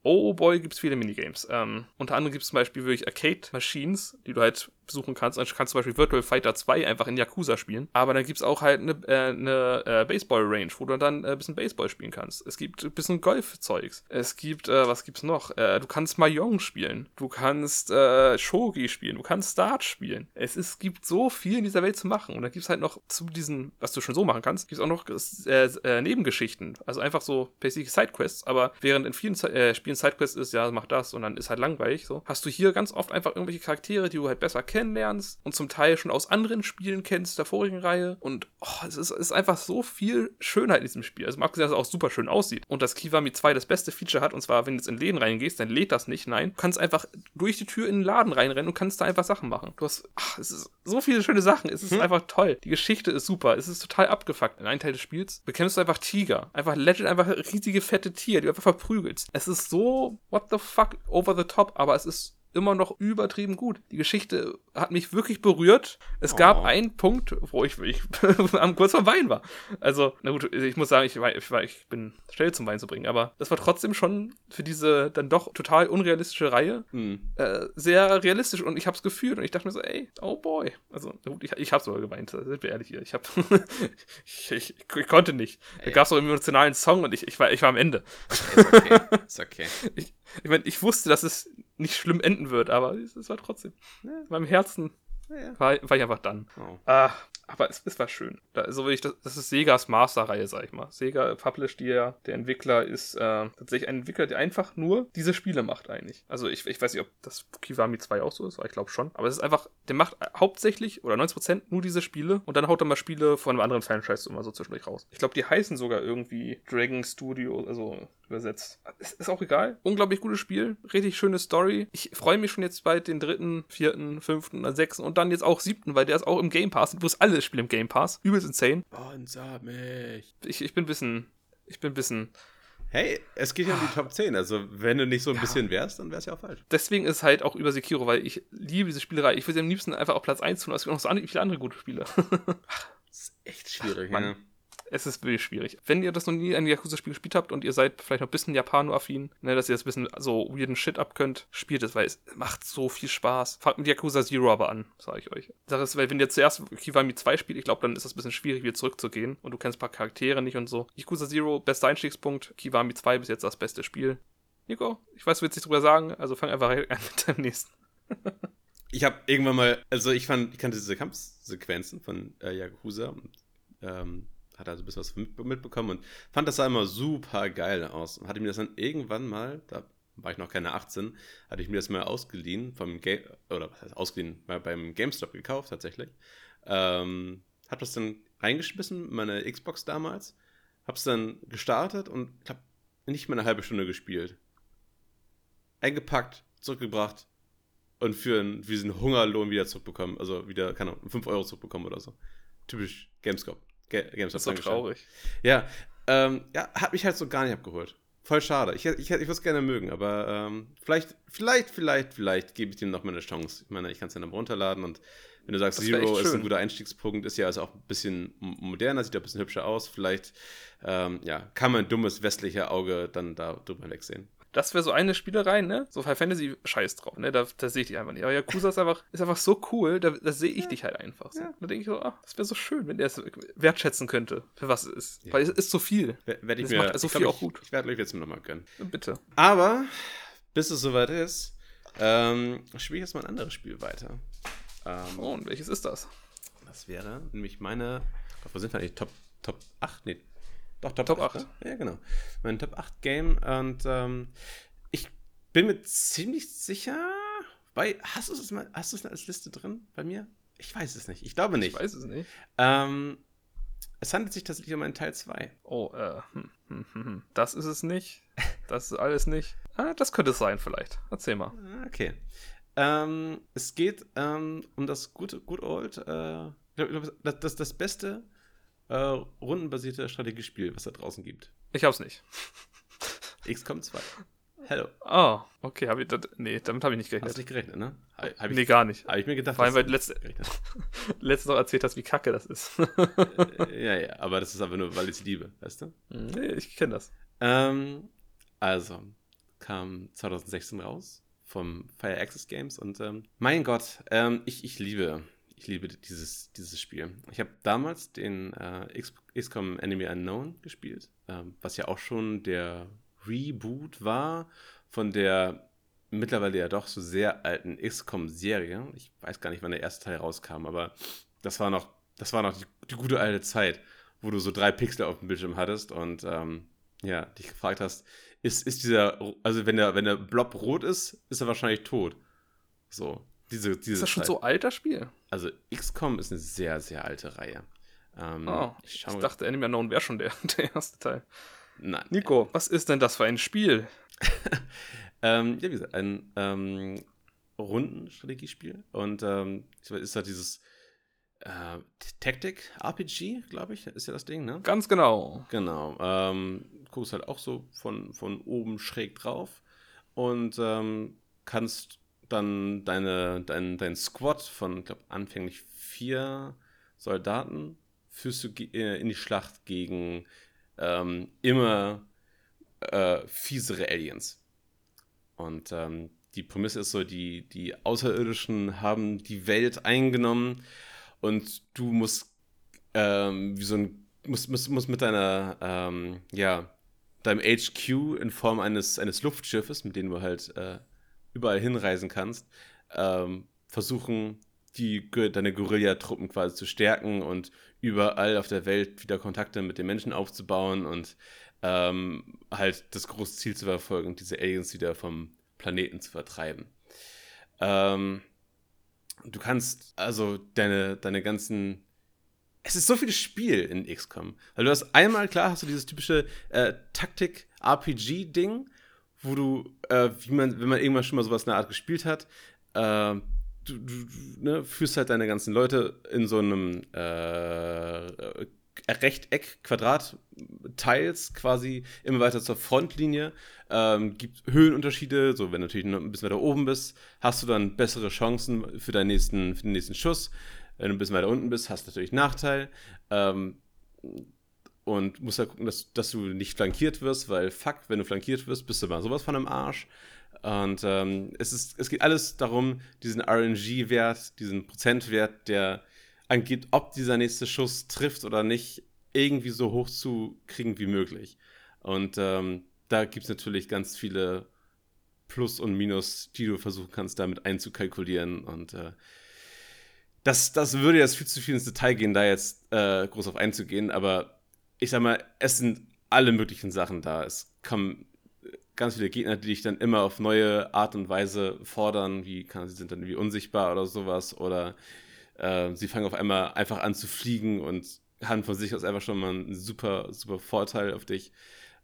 Oh boy, gibt es viele Minigames. Ähm, unter anderem gibt es zum Beispiel wirklich Arcade-Machines, die du halt besuchen kannst. Also du kannst zum Beispiel Virtual Fighter 2 einfach in Yakuza spielen. Aber dann gibt es auch halt eine, äh, eine äh, Baseball-Range, wo du dann äh, bisschen Baseball spielen kannst. Es gibt ein bisschen Golf-Zeugs. Es gibt, äh, was gibt's noch? Äh, du kannst Mahjong spielen. Du kannst äh, Shogi spielen. Du kannst Dart spielen. Es ist, gibt so viel in dieser Welt zu machen. Und dann gibt es halt noch zu diesen, was du schon so machen kannst, gibt es auch noch äh, äh, Nebengeschichten. Also einfach so basic Sidequests. Aber während in vielen äh, Spielen Sidequests ist, ja, mach das und dann ist halt langweilig so, hast du hier ganz oft einfach irgendwelche Charaktere, die du halt besser kennenlernst und zum Teil schon aus anderen Spielen kennst, der vorigen Reihe. Und oh, es, ist, es ist einfach so viel Schönheit in diesem Spiel. Also mal abgesehen, dass es auch super schön aussieht. Und dass Kiwami 2 das beste Feature hat, und zwar, wenn du jetzt in Läden reingehst, dann lädt das nicht. Nein, du kannst einfach durch die Tür in den Laden reinrennen und kannst da einfach Sachen machen. Du hast, ach, es ist so viele schöne Sachen. Es ist einfach toll. Die Geschichte ist super. Es ist total abgefuckt. In einem Teil des Spiels bekämpfst du einfach Tiger. Einfach Legend, einfach riesige fette Tiere, die du einfach verprügelst. Es ist so, what the fuck, over the top, aber es ist immer noch übertrieben gut. Die Geschichte hat mich wirklich berührt. Es gab Oh. einen Punkt, wo ich, ich am kurz vor Wein war. Also, na gut, ich muss sagen, ich, war, ich, war, ich bin schnell zum Wein zu bringen, aber das war trotzdem schon für diese dann doch total unrealistische Reihe Hm. äh, sehr realistisch und ich habe es gefühlt und ich dachte mir so, ey, oh boy. Also, na gut, ich, ich habe sogar geweint, sind wir ehrlich hier. Ich habe, ich, ich, ich konnte nicht. Da gab es so einen emotionalen Song und ich, ich, war, ich war am Ende. Ist okay. Ist okay. Ich, ich meine, ich wusste, dass es nicht schlimm enden wird, aber es, war trotzdem. Ja. In meinem Herzen ja. war, war ich einfach dann. Oh. Ah, aber es, es war schön. Da, so will ich das, das ist Segas Master-Reihe, sag ich mal. Sega published die ja. Der Entwickler ist äh, tatsächlich ein Entwickler, der einfach nur diese Spiele macht eigentlich. Also ich, ich weiß nicht, ob das Kiwami 2 auch so ist, aber ich glaube schon. Aber es ist einfach, der macht hauptsächlich oder 90% nur diese Spiele und dann haut er mal Spiele von einem anderen Franchise immer so zwischendurch raus. Ich glaube, die heißen sogar irgendwie Dragon Studio, also übersetzt. Ist, ist auch egal. Unglaublich gutes Spiel, richtig schöne Story. Ich freue mich schon jetzt bald den dritten, vierten, fünften, sechsten und dann jetzt auch siebten, weil der ist auch im Game Pass. Du hast alle Spiele im Game Pass. Übelst insane. Sponsor mich. Ich, ich bin ein bisschen, ich bin ein bisschen Hey, es geht ja um die Top 10. Also, wenn du nicht so ein bisschen wärst, dann wär's ja auch falsch. deswegen ist es halt auch über Sekiro, weil ich liebe diese Spielerei. Ich würde sie am liebsten einfach auf Platz 1 tun, aber es gibt noch so viele andere gute Spiele. Das ist echt schwierig, Mann. ja. Es ist wirklich schwierig. Wenn ihr das noch nie ein Yakuza-Spiel gespielt habt und ihr seid vielleicht noch ein bisschen Japano-affin, ne, dass ihr das ein bisschen so weirden Shit abkönnt, spielt es, weil es macht so viel Spaß. Fangt mit Yakuza Zero aber an, sage ich euch. Sache ist, weil wenn ihr zuerst Kiwami 2 spielt, ich glaube, dann ist das ein bisschen schwierig, wieder zurückzugehen und du kennst ein paar Charaktere nicht und so. Yakuza Zero, bester Einstiegspunkt. Kiwami 2 bis jetzt das beste Spiel. Nico, ich weiß, du willst nicht drüber sagen, also fang einfach an mit deinem nächsten. ich habe irgendwann mal, also ich fand, ich kannte diese Kampfsequenzen von äh, Yakuza und ähm, hatte also ein bisschen was mitbekommen und fand das sah immer super geil aus. Hatte mir das dann irgendwann mal, da war ich noch keine 18, hatte ich mir das mal ausgeliehen vom Game, oder was heißt ausgeliehen, mal beim GameStop gekauft tatsächlich. Ähm, hab das dann reingeschmissen, meine Xbox damals, hab's dann gestartet und hab nicht mal eine halbe Stunde gespielt. Eingepackt, zurückgebracht und für, einen, für diesen Hungerlohn wieder zurückbekommen, also wieder, keine Ahnung, 5 Euro zurückbekommen oder so. Typisch Gamescom. GameStop. So traurig. Ja, ähm, ja, hat mich halt so gar nicht abgeholt. Voll schade. Ich, ich, ich würde es gerne mögen, aber ähm, vielleicht, vielleicht, vielleicht, vielleicht gebe ich dem noch mal eine Chance. Ich meine, ich kann es ja noch runterladen und wenn du sagst, Zero ist ein guter Einstiegspunkt, ist ja also auch ein bisschen moderner, sieht ja ein bisschen hübscher aus. Vielleicht ähm, ja, kann man ein dummes westlicher Auge dann da drüber wegsehen das wäre so eine Spielerei, ne? So Final Fantasy scheiß drauf, ne? Da, da sehe ich dich einfach nicht. Aber Yakuza ist einfach, ist einfach so cool, da, da sehe ich ja. dich halt einfach. So. Ja. Da denke ich so, ach, das wäre so schön, wenn der es wertschätzen könnte, für was es ist. Ja. Weil es ist so viel. Werde ich das mir, macht so viel auch gut. Ich, ich werde euch jetzt nochmal gönnen. Bitte. Aber, bis es soweit ist, ähm, spiele ich jetzt mal ein anderes Spiel weiter. Ähm, oh, und welches ist das? Das wäre nämlich meine, wo sind wir eigentlich? Top, Top 8? Nee, doch, Top, Top 8. 8. Ne? Ja, genau. Mein Top 8 Game. Und ähm, ich bin mir ziemlich sicher. Bei, hast du es mal, hast du es als Liste drin bei mir? Ich weiß es nicht. Ich glaube nicht. Ich weiß es nicht. Ähm, es handelt sich tatsächlich um einen Teil 2. Oh, äh, hm, hm, hm, hm, das ist es nicht. Das ist alles nicht. Ah, das könnte es sein, vielleicht. Erzähl mal. Ah, okay. Ähm, es geht ähm, um das gute, good old, äh, das, das, das beste äh, rundenbasierte Strategiespiel, was da draußen gibt. Ich hab's nicht. XCOM 2. Hello. Oh, okay, hab ich das, nee, damit habe ich nicht gerechnet. Hast du nicht gerechnet, ne? Hab, hab ich, nee, gar nicht. Habe ich mir gedacht, Vor allem, weil du letzte, letztens noch erzählt hast, wie kacke das ist. Äh, ja, ja, aber das ist aber nur, weil ich es liebe, weißt du? Nee, ich kenne das. Ähm, also, kam 2016 raus vom Fire Access Games und ähm, mein Gott, ähm, ich, ich liebe ich liebe dieses, dieses Spiel. Ich habe damals den äh, XCOM Enemy Unknown gespielt, ähm, was ja auch schon der Reboot war von der mittlerweile ja doch so sehr alten XCOM-Serie. Ich weiß gar nicht, wann der erste Teil rauskam, aber das war noch, das war noch die, die gute alte Zeit, wo du so drei Pixel auf dem Bildschirm hattest und ähm, ja, dich gefragt hast, ist, ist dieser, also wenn der, wenn der Blob rot ist, ist er wahrscheinlich tot. So. Diese, diese ist das schon Zeit. so alt, das Spiel? Also XCOM ist eine sehr, sehr alte Reihe. Ähm, oh, ich, ich dachte, Enemy Unknown wäre schon der, der erste Teil. Nein. Nico, was ist denn das für ein Spiel? ähm, ja, wie gesagt, ein ähm, Rundenstrategiespiel. Und ähm, ist halt dieses äh, Tactic RPG, glaube ich, ist ja das Ding, ne? Ganz genau. Genau. Ähm, guckst halt auch so von, von oben schräg drauf und ähm, kannst dann deine, dein, dein Squad von, glaube, anfänglich vier Soldaten führst du äh, in die Schlacht gegen ähm, immer äh, fiesere Aliens. Und ähm, die Prämisse ist so, die, die Außerirdischen haben die Welt eingenommen und du musst ähm, wie so ein musst, musst, musst mit deiner ähm, ja deinem HQ in Form eines eines Luftschiffes, mit dem du halt äh, überall hinreisen kannst, ähm, versuchen, die, deine Guerillatruppen quasi zu stärken und überall auf der Welt wieder Kontakte mit den Menschen aufzubauen und ähm, halt das große Ziel zu verfolgen, diese Aliens wieder vom Planeten zu vertreiben. Ähm, du kannst also deine, deine ganzen. Es ist so viel Spiel in XCOM. Weil du hast einmal, klar, hast du dieses typische äh, Taktik-RPG-Ding, wo du, äh, wie man, wenn man irgendwann schon mal sowas in der Art gespielt hat, äh, du, du ne, führst halt deine ganzen Leute in so einem äh, Rechteck, Quadrat, Teils quasi immer weiter zur Frontlinie. Ähm, gibt Höhenunterschiede, so wenn du natürlich ein bisschen weiter oben bist, hast du dann bessere Chancen für, deinen nächsten, für den nächsten Schuss. Wenn du ein bisschen weiter unten bist, hast du natürlich Nachteil. Ähm, und musst halt gucken, dass, dass du nicht flankiert wirst, weil fuck, wenn du flankiert wirst, bist du mal sowas von einem Arsch. Und ähm, es, ist, es geht alles darum, diesen RNG-Wert, diesen Prozentwert, der angeht, ob dieser nächste Schuss trifft oder nicht, irgendwie so hoch zu kriegen wie möglich. Und ähm, da gibt es natürlich ganz viele Plus und Minus, die du versuchen kannst, damit einzukalkulieren. Und äh, das, das würde jetzt viel zu viel ins Detail gehen, da jetzt äh, groß auf einzugehen. Aber ich sag mal, es sind alle möglichen Sachen da. Es kommen ganz viele Gegner, die dich dann immer auf neue Art und Weise fordern, wie kann, sie sind dann irgendwie unsichtbar oder sowas, oder äh, sie fangen auf einmal einfach an zu fliegen und haben von sich aus einfach schon mal einen super, super Vorteil auf dich.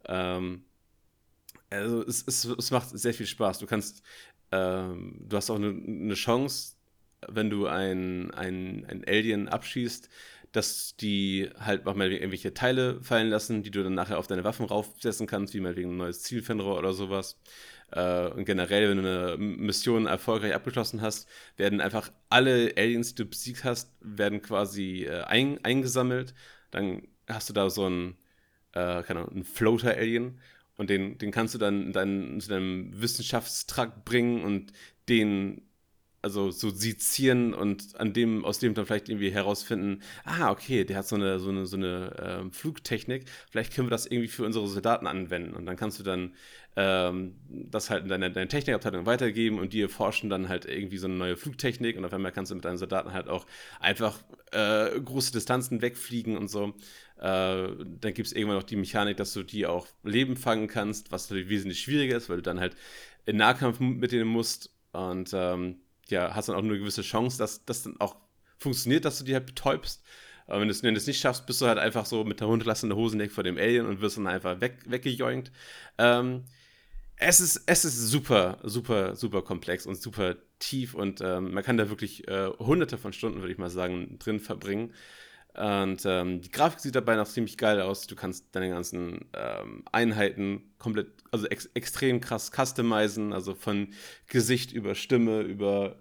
Ähm, also es, es, es macht sehr viel Spaß. Du kannst, ähm, du hast auch eine, eine Chance, wenn du ein, ein, ein Alien abschießt, dass die halt auch mal irgendwelche Teile fallen lassen, die du dann nachher auf deine Waffen raufsetzen kannst, wie mal wegen ein neues Zielfenster oder sowas. Äh, und generell, wenn du eine Mission erfolgreich abgeschlossen hast, werden einfach alle Aliens, die du besiegt hast, werden quasi äh, ein, eingesammelt. Dann hast du da so einen, äh, keine Ahnung, einen Floater-Alien und den, den kannst du dann in deinen, zu deinem Wissenschaftstrakt bringen und den also so sezieren und an dem, aus dem dann vielleicht irgendwie herausfinden, ah, okay, der hat so eine, so eine, so eine ähm, Flugtechnik, vielleicht können wir das irgendwie für unsere Soldaten anwenden. Und dann kannst du dann ähm, das halt in deine, deine Technikabteilung weitergeben und die erforschen dann halt irgendwie so eine neue Flugtechnik und auf einmal kannst du mit deinen Soldaten halt auch einfach äh, große Distanzen wegfliegen und so. Äh, dann gibt es irgendwann noch die Mechanik, dass du die auch Leben fangen kannst, was wesentlich schwieriger ist, weil du dann halt in Nahkampf mit denen musst und ähm, ja, hast dann auch eine gewisse Chance, dass das dann auch funktioniert, dass du die halt betäubst. Aber wenn du es nicht schaffst, bist du halt einfach so mit der runterlassenden Hosendeck vor dem Alien und wirst dann einfach weg, weggejoinkt. Ähm, es ist, es ist super, super, super komplex und super tief und ähm, man kann da wirklich äh, hunderte von Stunden, würde ich mal sagen, drin verbringen. Und ähm, die Grafik sieht dabei noch ziemlich geil aus. Du kannst deine ganzen ähm, Einheiten komplett, also ex extrem krass customizen, also von Gesicht über Stimme, über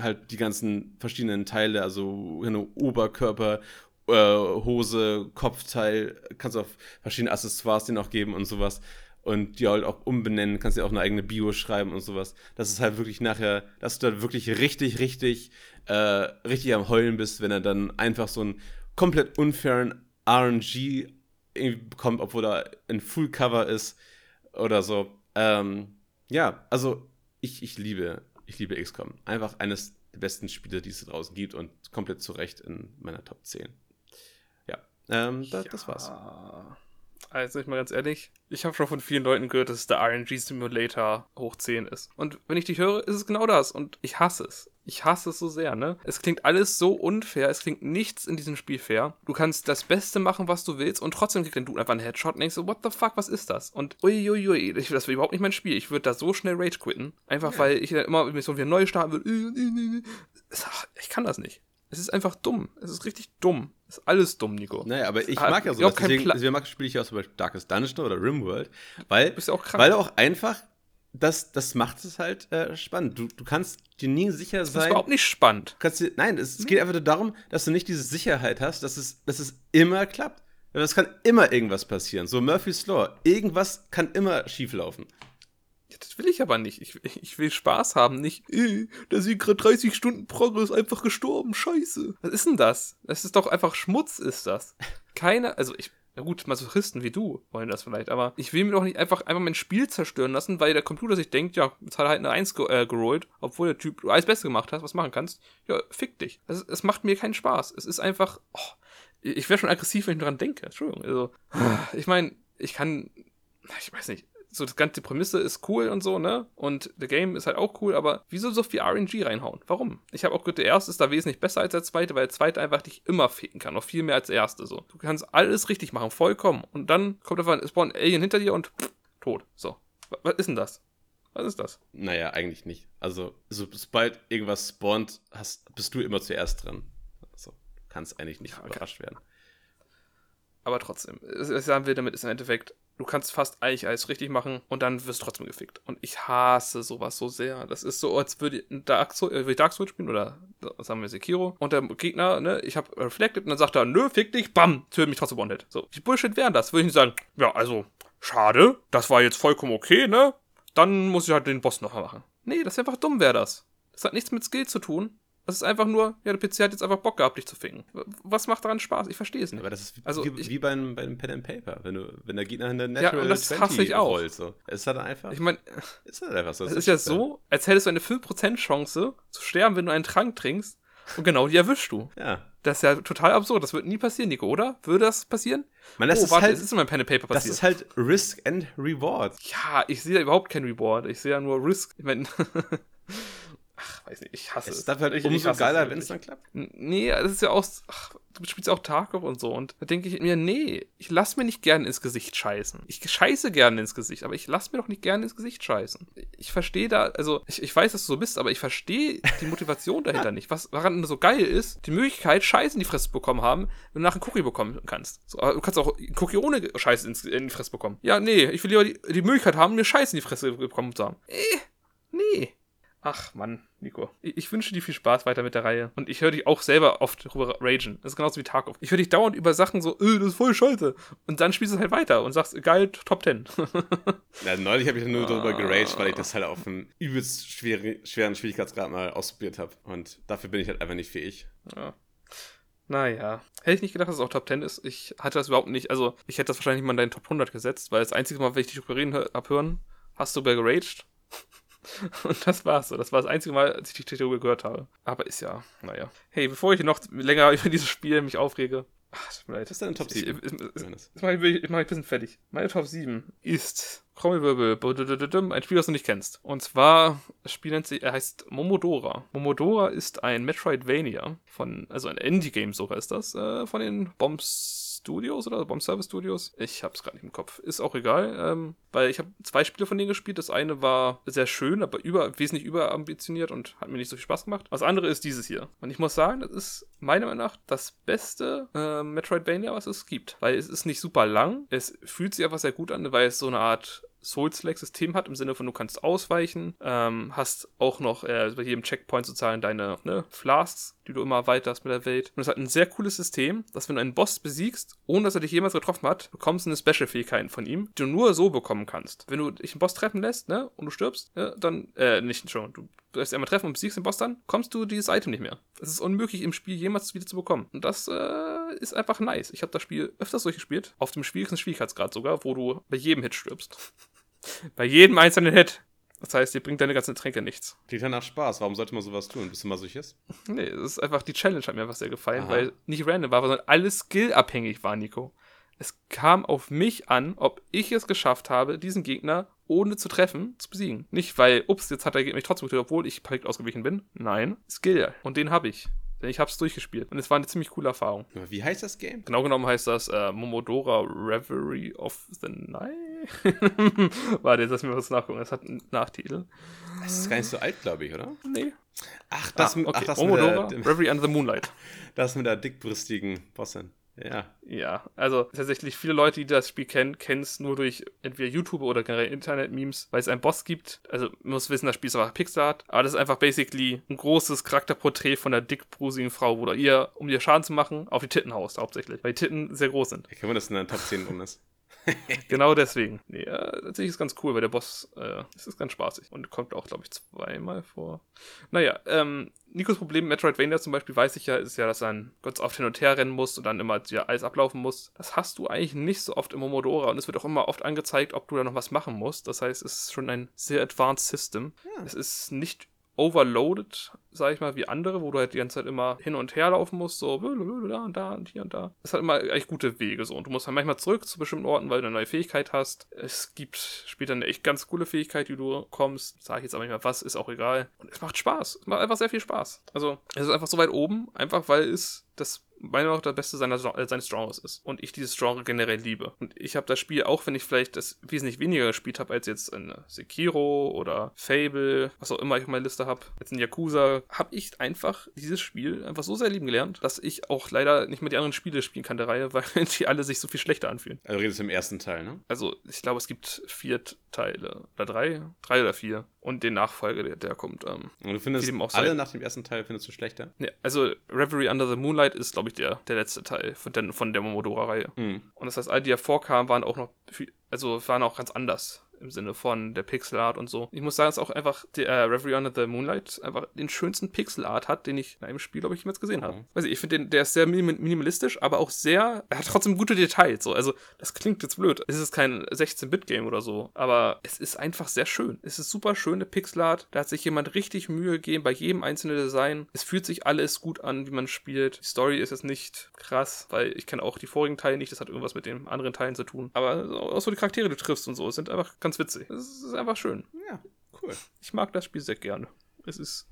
halt die ganzen verschiedenen Teile, also genau, Oberkörper, äh, Hose, Kopfteil, kannst auch verschiedene Accessoires dir noch geben und sowas. Und die halt auch umbenennen, kannst dir auch eine eigene Bio schreiben und sowas. Das ist halt wirklich nachher, dass du da wirklich richtig, richtig, äh, richtig am Heulen bist, wenn er dann einfach so ein komplett unfairen RNG bekommt, obwohl er ein Full Cover ist oder so. Ähm, ja, also ich, ich liebe, ich liebe XCOM. Einfach eines der besten Spiele, die es draußen gibt und komplett zu Recht in meiner Top 10. Ja, ähm, da, ja. das war's. Also ich mal ganz ehrlich, ich habe schon von vielen Leuten gehört, dass es der RNG Simulator hoch 10 ist. Und wenn ich dich höre, ist es genau das. Und ich hasse es. Ich hasse es so sehr, ne? Es klingt alles so unfair. Es klingt nichts in diesem Spiel fair. Du kannst das Beste machen, was du willst. Und trotzdem kriegt dein Dude einfach einen Headshot und denkst so, what the fuck, was ist das? Und uiuiui, das wäre überhaupt nicht mein Spiel. Ich würde da so schnell Rage quitten. Einfach ja. weil ich dann immer Mission wieder neu starten würde. Ich kann das nicht. Es ist einfach dumm. Es ist richtig dumm. Es ist alles dumm, Nico. Naja, aber ich mag ja so. Deswegen, deswegen spiele ich ja auch zum Beispiel Darkest Dungeon oder Rimworld. Weil, du bist ja auch krank. weil auch einfach das, das macht es halt äh, spannend. Du, du kannst dir nie sicher sein. Das ist überhaupt nicht spannend. Dir, nein, es, es, geht einfach nur darum, dass du nicht diese Sicherheit hast, dass es, dass es immer klappt. Es kann immer irgendwas passieren. So Murphy's Law. Irgendwas kann immer schieflaufen. Ja, das will ich aber nicht. Ich, ich will Spaß haben, nicht, äh, da sind gerade 30 Stunden Progress einfach gestorben, scheiße. Was ist denn das? Das ist doch einfach Schmutz, ist das. Keine, also ich, na gut, Masochisten wie du wollen das vielleicht, aber ich will mir doch nicht einfach, einfach mein Spiel zerstören lassen, weil der Computer sich denkt, ja, jetzt hat er halt eine 1 ge äh, gerollt, obwohl der Typ alles Beste gemacht hat, was machen kannst. Ja, fick dich. Es, es macht mir keinen Spaß. Es ist einfach, oh, ich wäre schon aggressiv, wenn ich daran denke. Entschuldigung. Also, ich meine, ich kann, ich weiß nicht, so das ganze Prämisse ist cool und so, ne? Und der Game ist halt auch cool, aber wieso so viel RNG reinhauen? Warum? Ich habe auch gehört, der erste ist da wesentlich besser als der zweite, weil der zweite einfach dich immer ficken kann, noch viel mehr als der erste so. Du kannst alles richtig machen, vollkommen. Und dann kommt einfach ein Spawn Alien hinter dir und pff, tot. So. Was ist denn das? Was ist das? Naja, eigentlich nicht. Also, so, sobald irgendwas spawnt, hast, bist du immer zuerst dran. Also, kannst eigentlich nicht okay. überrascht werden. Aber trotzdem, was sagen will damit ist im Endeffekt, du kannst fast eigentlich alles richtig machen und dann wirst du trotzdem gefickt. Und ich hasse sowas so sehr. Das ist so, als würde ich Dark Souls, äh, ich Dark Souls spielen oder sagen wir Sekiro und der Gegner, ne, ich habe reflected und dann sagt er, nö, fick dich, bam, tötet mich trotzdem One-Hit. So, wie Bullshit wären das? Würde ich nicht sagen, ja, also, schade, das war jetzt vollkommen okay, ne? Dann muss ich halt den Boss noch mal machen. Nee, das wäre einfach dumm, wäre das. Das hat nichts mit Skill zu tun. Das ist einfach nur, ja, der PC hat jetzt einfach Bock gehabt, dich zu ficken. Was macht daran Spaß? Ich verstehe es nicht. Aber das ist wie, Also, wie, ich- wie beim, beim Pen and Paper, wenn du, wenn der Gegner in der Ja, Natural und das 20 hasse ich auch. rollt. So. Es ist halt einfach, Ich meine, ist halt einfach so. es ist ja so, als hättest du eine 5% Chance zu sterben, wenn du einen Trank trinkst. Und genau die erwischst du. Ja. Das ist ja total absurd. Das wird nie passieren, Nico, oder? Würde das passieren? Man, das oh, ist warte, halt, es ist in meinem Pen and Paper das passiert. ist halt Risk and Reward. ja, ich sehe da überhaupt kein Reward. Ich sehe ja nur Risk. Ich meine, ach, weiß nicht, ich hasse Es es. ist dafür halt Ich- ich umso geiler, wenn es dann klappt. Nee, das ist ja auch. Ach, du spielst ja auch Tarkov und so. Und da denke ich mir, nee, ich lass mir nicht gerne ins Gesicht scheißen. Ich scheiße gerne ins Gesicht, aber ich lass mir doch nicht gerne ins Gesicht scheißen. Ich verstehe da, also, ich, ich weiß, dass du so bist, aber ich verstehe die Motivation dahinter nicht. Was woran so geil ist, die Möglichkeit, Scheiße in die Fresse zu bekommen haben, wenn du nachher einen Cookie bekommen kannst. So, aber du kannst auch einen Cookie ohne Scheiße ins, in die Fresse bekommen. Ja, nee, ich will lieber die, die Möglichkeit haben, mir Scheiße in die Fresse bekommen zu haben. Äh, nee. Ach Mann, Nico. Ich, wünsche dir viel Spaß weiter mit der Reihe. Und ich höre dich auch selber oft drüber ragen. Das ist genauso wie Tarkov. Ich höre dich dauernd über Sachen so, äh, das ist voll scheiße. Und dann spielst du es halt weiter und sagst, geil, Top 10. Ja, neulich habe ich nur darüber Ah. geraged, weil ich das halt auf einem übelst schwere, schweren Schwierigkeitsgrad mal ausprobiert habe. Und dafür bin ich halt einfach nicht fähig. ja. Naja. Hätte ich nicht gedacht, dass es auch Top 10 ist. Ich hatte das überhaupt nicht. Also, ich hätte das wahrscheinlich mal in deinen Top 100 gesetzt, weil das einzige Mal, wenn ich dich drüber reden hör- hab hören, hast du über geraged. Und das war's so. Das war das einzige Mal, als ich dich darüber gehört habe. Aber ist ja, naja. Hey, bevor ich noch länger über dieses Spiel mich aufrege. Ach, tut mir leid. Was ist deine Top Ich- 7? ich- ich-? Jetzt mache ich, ich mach ich ein bisschen fertig. Meine Top 7 ist Trommelwirbel, ein Spiel, das du nicht kennst. Und zwar, das Spiel nennt sich, er heißt Momodora. Momodora ist ein Metroidvania von, also ein Indie-Game sogar ist das, äh, von den Bomb Studios oder Bomb Service Studios. Ich hab's gerade nicht im Kopf. Ist auch egal, ähm, weil ich habe zwei Spiele von denen gespielt. Das eine war sehr schön, aber über, wesentlich überambitioniert und hat mir nicht so viel Spaß gemacht. Das andere ist dieses hier. Und ich muss sagen, das ist meiner Meinung nach das beste äh, Metroidvania, was es gibt. Weil es ist nicht super lang. Es fühlt sich einfach sehr gut an, weil es so eine Art Souls-like-System hat, im Sinne von, du kannst ausweichen, ähm, hast auch noch äh, bei jedem Checkpoint sozusagen deine ne, Flasks, die du immer erweiterst mit der Welt. Und es hat ein sehr cooles System, dass wenn du einen Boss besiegst, ohne dass er dich jemals getroffen hat, bekommst du eine Special-Fähigkeiten von ihm, die du nur so bekommen kannst. Wenn du dich einen Boss treffen lässt, ne, und du stirbst, ne, dann, äh, nicht schon, du lässt einmal treffen und besiegst den Boss dann, kommst du dieses Item nicht mehr. Es ist unmöglich, im Spiel jemals wieder zu bekommen. Und das äh, ist einfach nice. Ich habe das Spiel öfters durchgespielt, auf dem schwierigsten Schwierigkeitsgrad sogar, wo du bei jedem Hit stirbst. bei jedem einzelnen Hit. Das heißt, dir bringt deine ganzen Tränke nichts. Klingt ja nach Spaß. Warum sollte man sowas tun? Bist du Masochist? Nee, es ist einfach, die Challenge hat mir einfach sehr gefallen, Aha. weil nicht random war, sondern alles skillabhängig war, Nico. Es kam auf mich an, ob ich es geschafft habe, diesen Gegner ohne zu treffen zu besiegen. Nicht, weil, ups, jetzt hat der Gegner mich trotzdem getötet, obwohl ich perfekt ausgewichen bin. Nein, Skill. Und den habe ich. Denn ich habe es durchgespielt. Und es war eine ziemlich coole Erfahrung. Wie heißt das Game? Genau genommen heißt das äh, Momodora Reverie of the Night. Warte, jetzt lass mir was nachgucken. Es hat einen Nachtitel. Das ist gar nicht so alt, glaube ich, oder? Nee. Ach, das, ah, okay. ach, das, mit der, Reverie under the Moonlight. das mit der dickbrüstigen Bossin. Ja. Ja, also tatsächlich viele Leute, die das Spiel kennen, kennen es nur durch entweder YouTube oder generell Internet-Memes, weil es einen Boss gibt. Also man muss wissen, das Spiel ist einfach Pixar, aber das ist einfach basically ein großes Charakterporträt von einer dickbrusigen Frau, wo ihr, um ihr Schaden zu machen, auf die Titten haust hauptsächlich, weil die Titten sehr groß sind. Wie kann man das in der Top 10 drin ist? Genau deswegen. Nee, äh, tatsächlich ist es ganz cool, weil der Boss, äh, es ist ganz spaßig und kommt auch, glaube ich, zweimal vor. Naja, ähm, Nikos Problem mit Metroidvania zum Beispiel, weiß ich ja, ist ja, dass er ganz oft hin und her rennen muss und dann immer ja, alles ablaufen muss. Das hast du eigentlich nicht so oft im Momodora und es wird auch immer oft angezeigt, ob du da noch was machen musst. Das heißt, es ist schon ein sehr advanced System. Ja. Es ist nicht overloaded, sag ich mal, wie andere, wo du halt die ganze Zeit immer hin und her laufen musst, so da und da und hier und da. Es hat immer echt gute Wege so und du musst dann manchmal zurück zu bestimmten Orten, weil du eine neue Fähigkeit hast. Es gibt später eine echt ganz coole Fähigkeit, die du kommst. Sag ich jetzt aber nicht mehr was, ist auch egal. Und es macht Spaß. Es macht einfach sehr viel Spaß. Also, es ist einfach so weit oben, einfach weil es das meiner Meinung nach der beste seiner, seines Genres ist. Und ich dieses Genre generell liebe. Und ich habe das Spiel, auch wenn ich vielleicht das wesentlich weniger gespielt habe als jetzt in Sekiro oder Fable, was auch immer ich auf meiner Liste habe, jetzt in Yakuza, habe ich einfach dieses Spiel einfach so sehr lieben gelernt, dass ich auch leider nicht mehr die anderen Spiele spielen kann der Reihe, weil die alle sich so viel schlechter anfühlen. Also redest du im ersten Teil, ne? Also ich glaube, es gibt vier Teile oder drei, drei oder vier und den Nachfolger, der, der kommt. Ähm, und du findest alle nach dem ersten Teil findest du schlechter? Ne, also Reverie Under the Moonlight ist, glaube ich, der, der letzte Teil von der, von der Momodora-Reihe. Mhm. Und das heißt, all die davor kamen, waren auch noch viel, also waren auch ganz anders im Sinne von der Pixel Art und so. Ich muss sagen, dass auch einfach der äh, Reverie Under the Moonlight einfach den schönsten Pixel Art hat, den ich in einem Spiel, glaube ich, jemals gesehen habe. Mhm. Weiß ich, ich finde, der ist sehr minim minimalistisch, aber auch sehr, er hat trotzdem gute Details. So. Also, das klingt jetzt blöd. Es ist kein 16-Bit-Game oder so, aber es ist einfach sehr schön. Es ist super schöne Pixel Art. Da hat sich jemand richtig Mühe gegeben bei jedem einzelnen Design. Es fühlt sich alles gut an, wie man spielt. Die Story ist jetzt nicht krass, weil ich kenne auch die vorigen Teile nicht. Das hat irgendwas mit den anderen Teilen zu tun. Aber auch so die Charaktere, die du triffst und so, sind einfach ganz witzig. Es ist einfach schön. Ja, cool. Ich mag das Spiel sehr gerne. Es ist.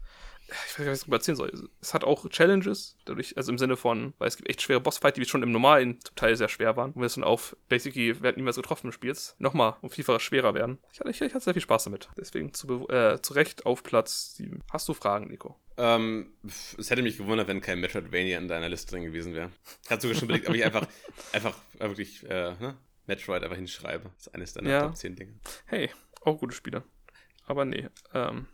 Ich weiß nicht, was ich erzählen soll. Es hat auch Challenges, dadurch, also im Sinne von, weil es gibt echt schwere Bossfights, die schon im Normalen zum Teil sehr schwer waren. Und wir sind auf basically werden niemals getroffen im Spiel, nochmal um vielfaches schwerer werden. Ich hatte, ich, ich, hatte sehr viel Spaß damit. Deswegen zu, äh, zu Recht auf Platz 7. Hast du Fragen, Nico? Ähm, es hätte mich gewundert, wenn kein Metroidvania in deiner Liste drin gewesen wäre. Ich hatte sogar schon überlegt, ob ich einfach, einfach wirklich äh, ne? Metroid einfach hinschreibe. Das ist eines deiner ja. Top 10 Dinge. Hey, auch gute Spiele. Aber nee, ähm,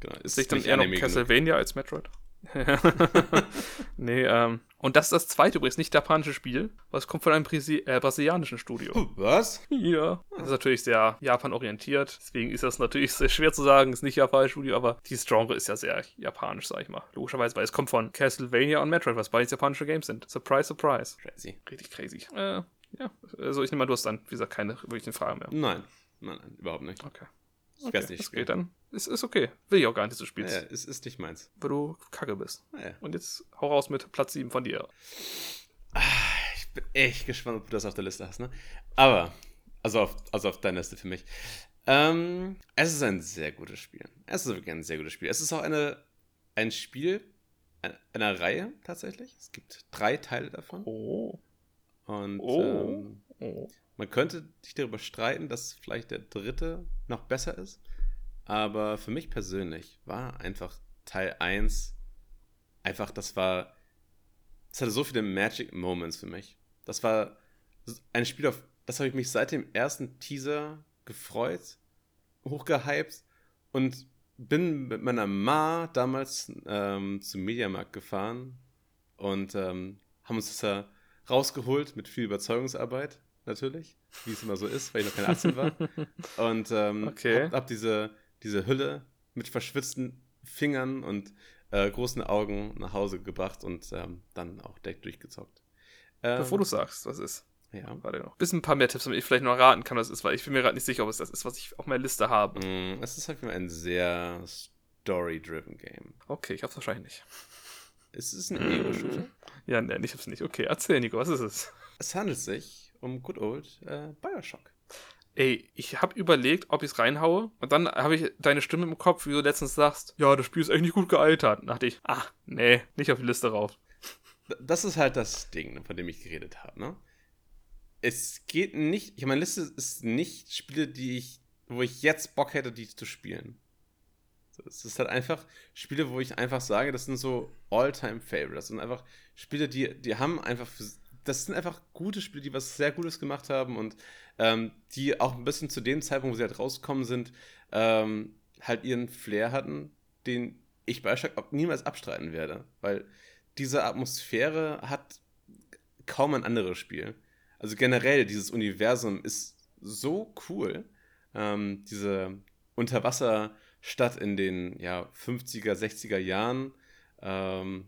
genau, ist sich dann eher noch Castlevania genug. als Metroid? nee, ähm, und das ist das zweite übrigens, nicht japanische Spiel, was kommt von einem Brasi äh, brasilianischen Studio. Was? Ja. Das ist natürlich sehr Japan-orientiert, deswegen ist das natürlich sehr schwer zu sagen, ist nicht japanisches Studio, aber dieses Genre ist ja sehr japanisch, sag ich mal. Logischerweise, weil es kommt von Castlevania und Metroid, was beides japanische Games sind. Surprise, surprise. Crazy. Richtig crazy. Äh, ja, also ich nehme mal, du hast dann, wie gesagt, keine wirklichen Fragen mehr. Nein, nein, nein, überhaupt nicht. Okay. Ich okay, weiß nicht. Das geht dann. Ist, ist okay. Will ich auch gar nicht, dass du spielst. Ja, ist, ist nicht meins. Weil du kacke bist. Ja. Und jetzt hau raus mit Platz 7 von dir. Ah, ich bin echt gespannt, ob du das auf der Liste hast, ne? Aber, also auf, also auf deiner Liste für mich. Ähm, es ist ein sehr gutes Spiel. Es ist wirklich ein sehr gutes Spiel. Es ist auch eine, ein Spiel einer Reihe tatsächlich. Es gibt drei Teile davon. Oh. Und oh. Ähm, oh. man könnte sich darüber streiten, dass vielleicht der dritte noch besser ist. Aber für mich persönlich war einfach Teil 1 einfach, das war, es hatte so viele Magic Moments für mich. Das war ein Spiel, auf das habe ich mich seit dem ersten Teaser gefreut, hochgehypt und bin mit meiner Ma damals ähm, zum Mediamarkt gefahren und ähm, haben uns das ja rausgeholt mit viel Überzeugungsarbeit, natürlich, wie es immer so ist, weil ich noch keine 18 war. Und ähm, okay. hab, hab, diese, diese Hülle mit verschwitzten Fingern und äh, großen Augen nach Hause gebracht und ähm, dann auch direkt durchgezockt. Ähm, Bevor du sagst, was ist. Ja. Warte noch. Bisschen ein paar mehr Tipps, damit ich vielleicht noch raten kann, was es ist, weil ich bin mir gerade nicht sicher, ob es das ist, was ich auf meiner Liste habe. Mm, es ist halt ein sehr story-driven Game. Okay, ich hab's wahrscheinlich nicht. Ist es ein Ego-Shooter? Ja, nein, ich hab's nicht. Okay, erzähl, Nico, was ist es? Es handelt sich um Good Old äh, Bioshock. Ey, ich habe überlegt, ob ich es reinhaue. Und dann habe ich deine Stimme im Kopf, wie du letztens sagst, ja, das Spiel ist echt nicht gut gealtert. dachte ich, ah, nee, nicht auf die Liste rauf. Das ist halt das Ding, von dem ich geredet habe, ne? Es geht nicht, ich meine Liste ist nicht Spiele, die ich, wo ich jetzt Bock hätte, die zu spielen. Es ist halt einfach Spiele, wo ich einfach sage, das sind so All-Time-Favorites. Das sind einfach Spiele, die, die haben einfach, das sind einfach gute Spiele, die was sehr Gutes gemacht haben und ähm, die auch ein bisschen zu dem Zeitpunkt, wo sie halt rausgekommen sind, ähm, halt ihren Flair hatten, den ich bei Bioshock niemals abstreiten werde. Weil diese Atmosphäre hat kaum ein anderes Spiel. Also generell, dieses Universum ist so cool. Ähm, diese Unterwasser- statt in den ja, 50er, 60er Jahren, ähm,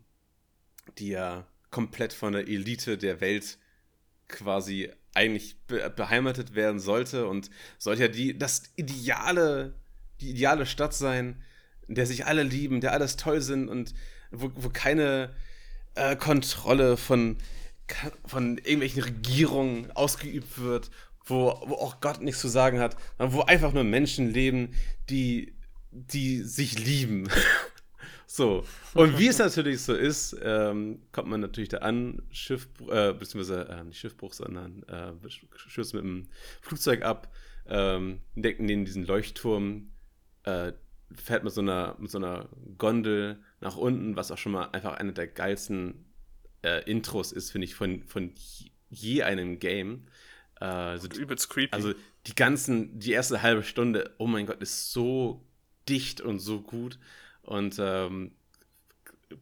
die ja komplett von der Elite der Welt quasi eigentlich be beheimatet werden sollte und sollte ja die, das ideale, die ideale Stadt sein, in der sich alle lieben, der alles toll sind und wo, wo keine äh, Kontrolle von, von irgendwelchen Regierungen ausgeübt wird, wo, wo auch Gott nichts zu sagen hat, wo einfach nur Menschen leben, die die sich lieben. So, und wie es natürlich so ist, ähm, kommt man natürlich da an, Schiff, äh, beziehungsweise äh, nicht Schiffbruch, sondern äh, Schuss mit dem Flugzeug ab, ähm, decken in diesen Leuchtturm, äh, fährt mit so, einer, mit so einer Gondel nach unten, was auch schon mal einfach eine der geilsten äh, Intros ist, finde ich, von, von je einem Game. Äh, also, Übelst creepy. Also die ganzen, die erste halbe Stunde, oh mein Gott, ist so dicht und so gut. Und ähm,